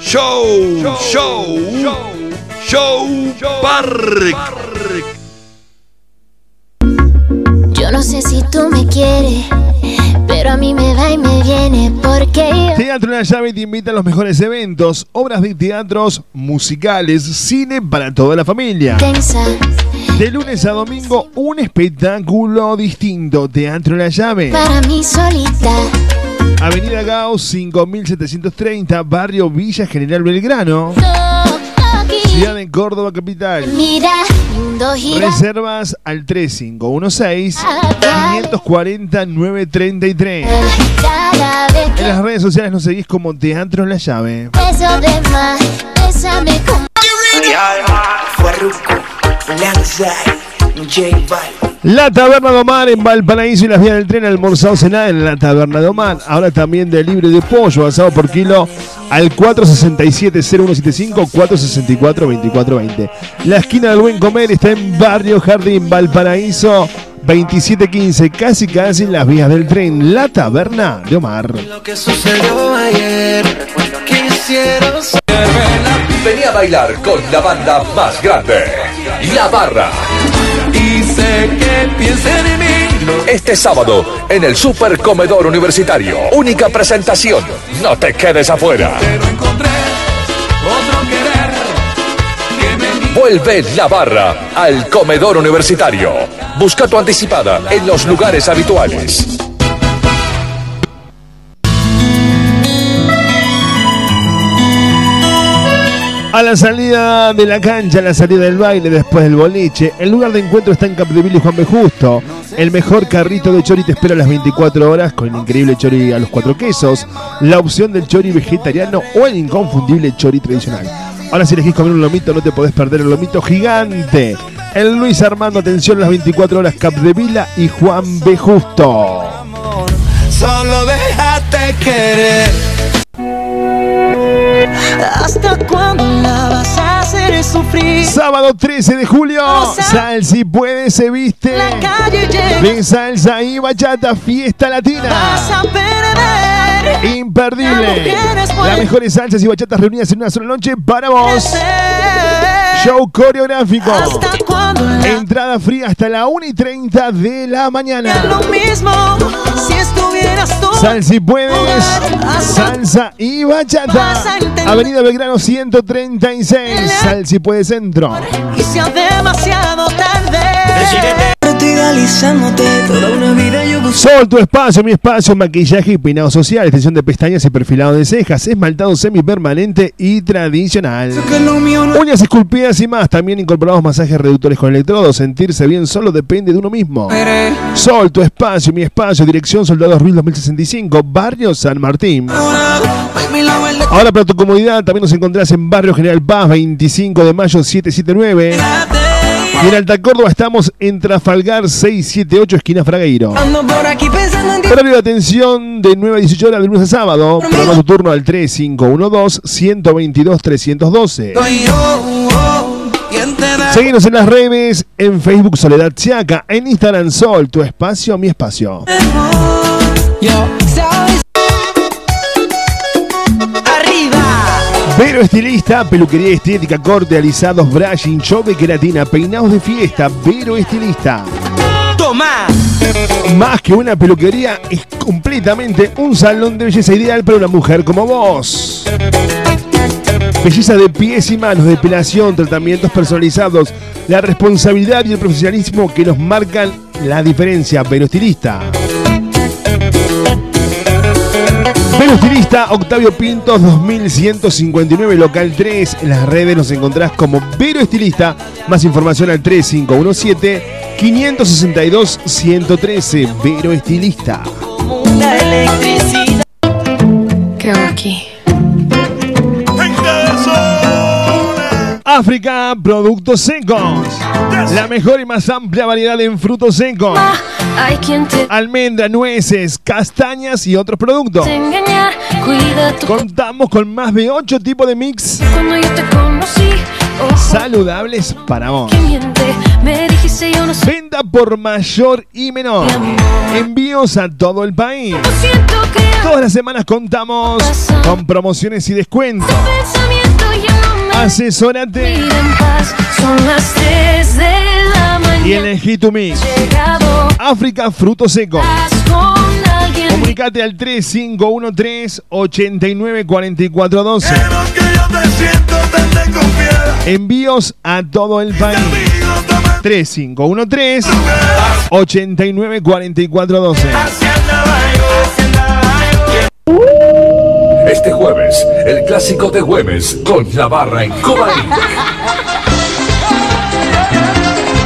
Show, Show, Show, Park. Yo no sé si tú me quieres, pero a mí me va y me viene porque yo Teatro La Llave te invita a los mejores eventos, obras de teatros, musicales, cine para toda la familia. De lunes a domingo, un espectáculo distinto. Teatro La Llave. para mí solita. Avenida Gauss 5730, Barrio Villa General Belgrano. Ciudad de Córdoba Capital. Mira. Reservas al 3516-540-933. Cada vez En las redes sociales nos seguís como Teatro La Llave. de más, bésame como. La Taberna de Omar en Valparaíso y las vías del tren almorzado cenar en la Taberna de Omar. Ahora también de libre de pollo asado por kilo al 467-0175, 464-2420. La esquina del buen comer está en Barrio Jardín, Valparaíso 2715, casi casi en las vías del tren. La Taberna de Omar. lo que sucedió ayer quisiera Vení a bailar con la banda más grande, La Barra. Sé que piensen en mí Este sábado en el Super Comedor Universitario. Única presentación. No te quedes afuera. otro querer Vuelve La Barra al Comedor Universitario. Busca tu anticipada en los lugares habituales. A la salida de la cancha, a la salida del baile, después del boliche, el lugar de encuentro está en Capdeville y Juan B. Justo. El mejor carrito de chori te espera a las 24 horas con el increíble chori a los cuatro quesos, la opción del chori vegetariano o el inconfundible chori tradicional. Ahora si elegís comer un lomito no te podés perder el lomito gigante. El Luis Armando, atención, las 24 horas Capdevila y Juan B. Justo. solo déjate querer hasta cuándo la vas a hacer sufrir Sábado 13 de julio, Sal si puede se viste. la calle llena De salsa y bachata, fiesta latina. vas a perder Imperdible. Las mejores salsas y bachatas reunidas en una sola noche para vos. Show coreográfico. Entrada fría hasta la 1 y 30 de la mañana. lo mismo si estuvieras tú Sal si puedes, salsa y bachata. Avenida Belgrano 136, Sal si puedes centro. y sea demasiado tarde toda una vida yo Sol, tu espacio, mi espacio, maquillaje y peinado social, extensión de pestañas y perfilado de cejas, esmaltado semipermanente y tradicional. Uñas esculpidas y más, también incorporados masajes reductores con electrodos. Sentirse bien solo depende de uno mismo. Sol, tu espacio, mi espacio, dirección Soldados Ruiz 2065, Barrio San Martín. Ahora para tu comodidad también nos encontrás en Barrio General Paz, 25 de mayo 779. Y en Alta Córdoba estamos en Trafalgar 678, esquina Fragueiro. Horario de atención de 9 a 18 horas de lunes a sábado. Programa tu turno al 3512-122-312. Soy yo, oh, ¿Quién te da? Seguimos en las redes, en Facebook Soledad Chiaca, en Instagram Sol, tu espacio, mi espacio. Vero Estilista, peluquería estética, corte, alisados, brushing, show de queratina, peinados de fiesta. Vero Estilista. Toma. Más que una peluquería, es completamente un salón de belleza ideal para una mujer como vos. Belleza de pies y manos, depilación, tratamientos personalizados, la responsabilidad y el profesionalismo que nos marcan la diferencia. Vero Estilista. Vero Estilista, Octavio Pintos 2159, local 3. En las redes nos encontrás como Vero Estilista. Más información al 3517 562 113. Vero Estilista. Una electricidad. ¿Qué hago aquí? África, productos secos. La mejor y más amplia variedad en frutos secos. Almendra, nueces, castañas y otros productos. Contamos con más de 8 tipos de mix saludables para vos. Venta por mayor y menor. Envíos a todo el país. Todas las semanas contamos con promociones y descuentos. Asesórate. Son las 3 de la mañana. y elegí tu mix. África Fruto Seco. Comunicate al 3513 894412. Envíos a todo el país. 3513 Este jueves, el clásico de Güemes con la barra en Cuba Inc.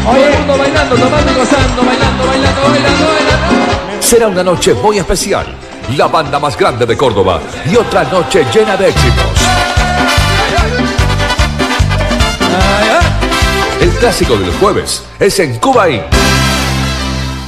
Todo el mundo bailando, tomando y gozando, bailando, bailando, bailando, bailando. Será una noche muy especial. La banda más grande de Córdoba y otra noche llena de éxitos. El clásico del jueves es en Cuba.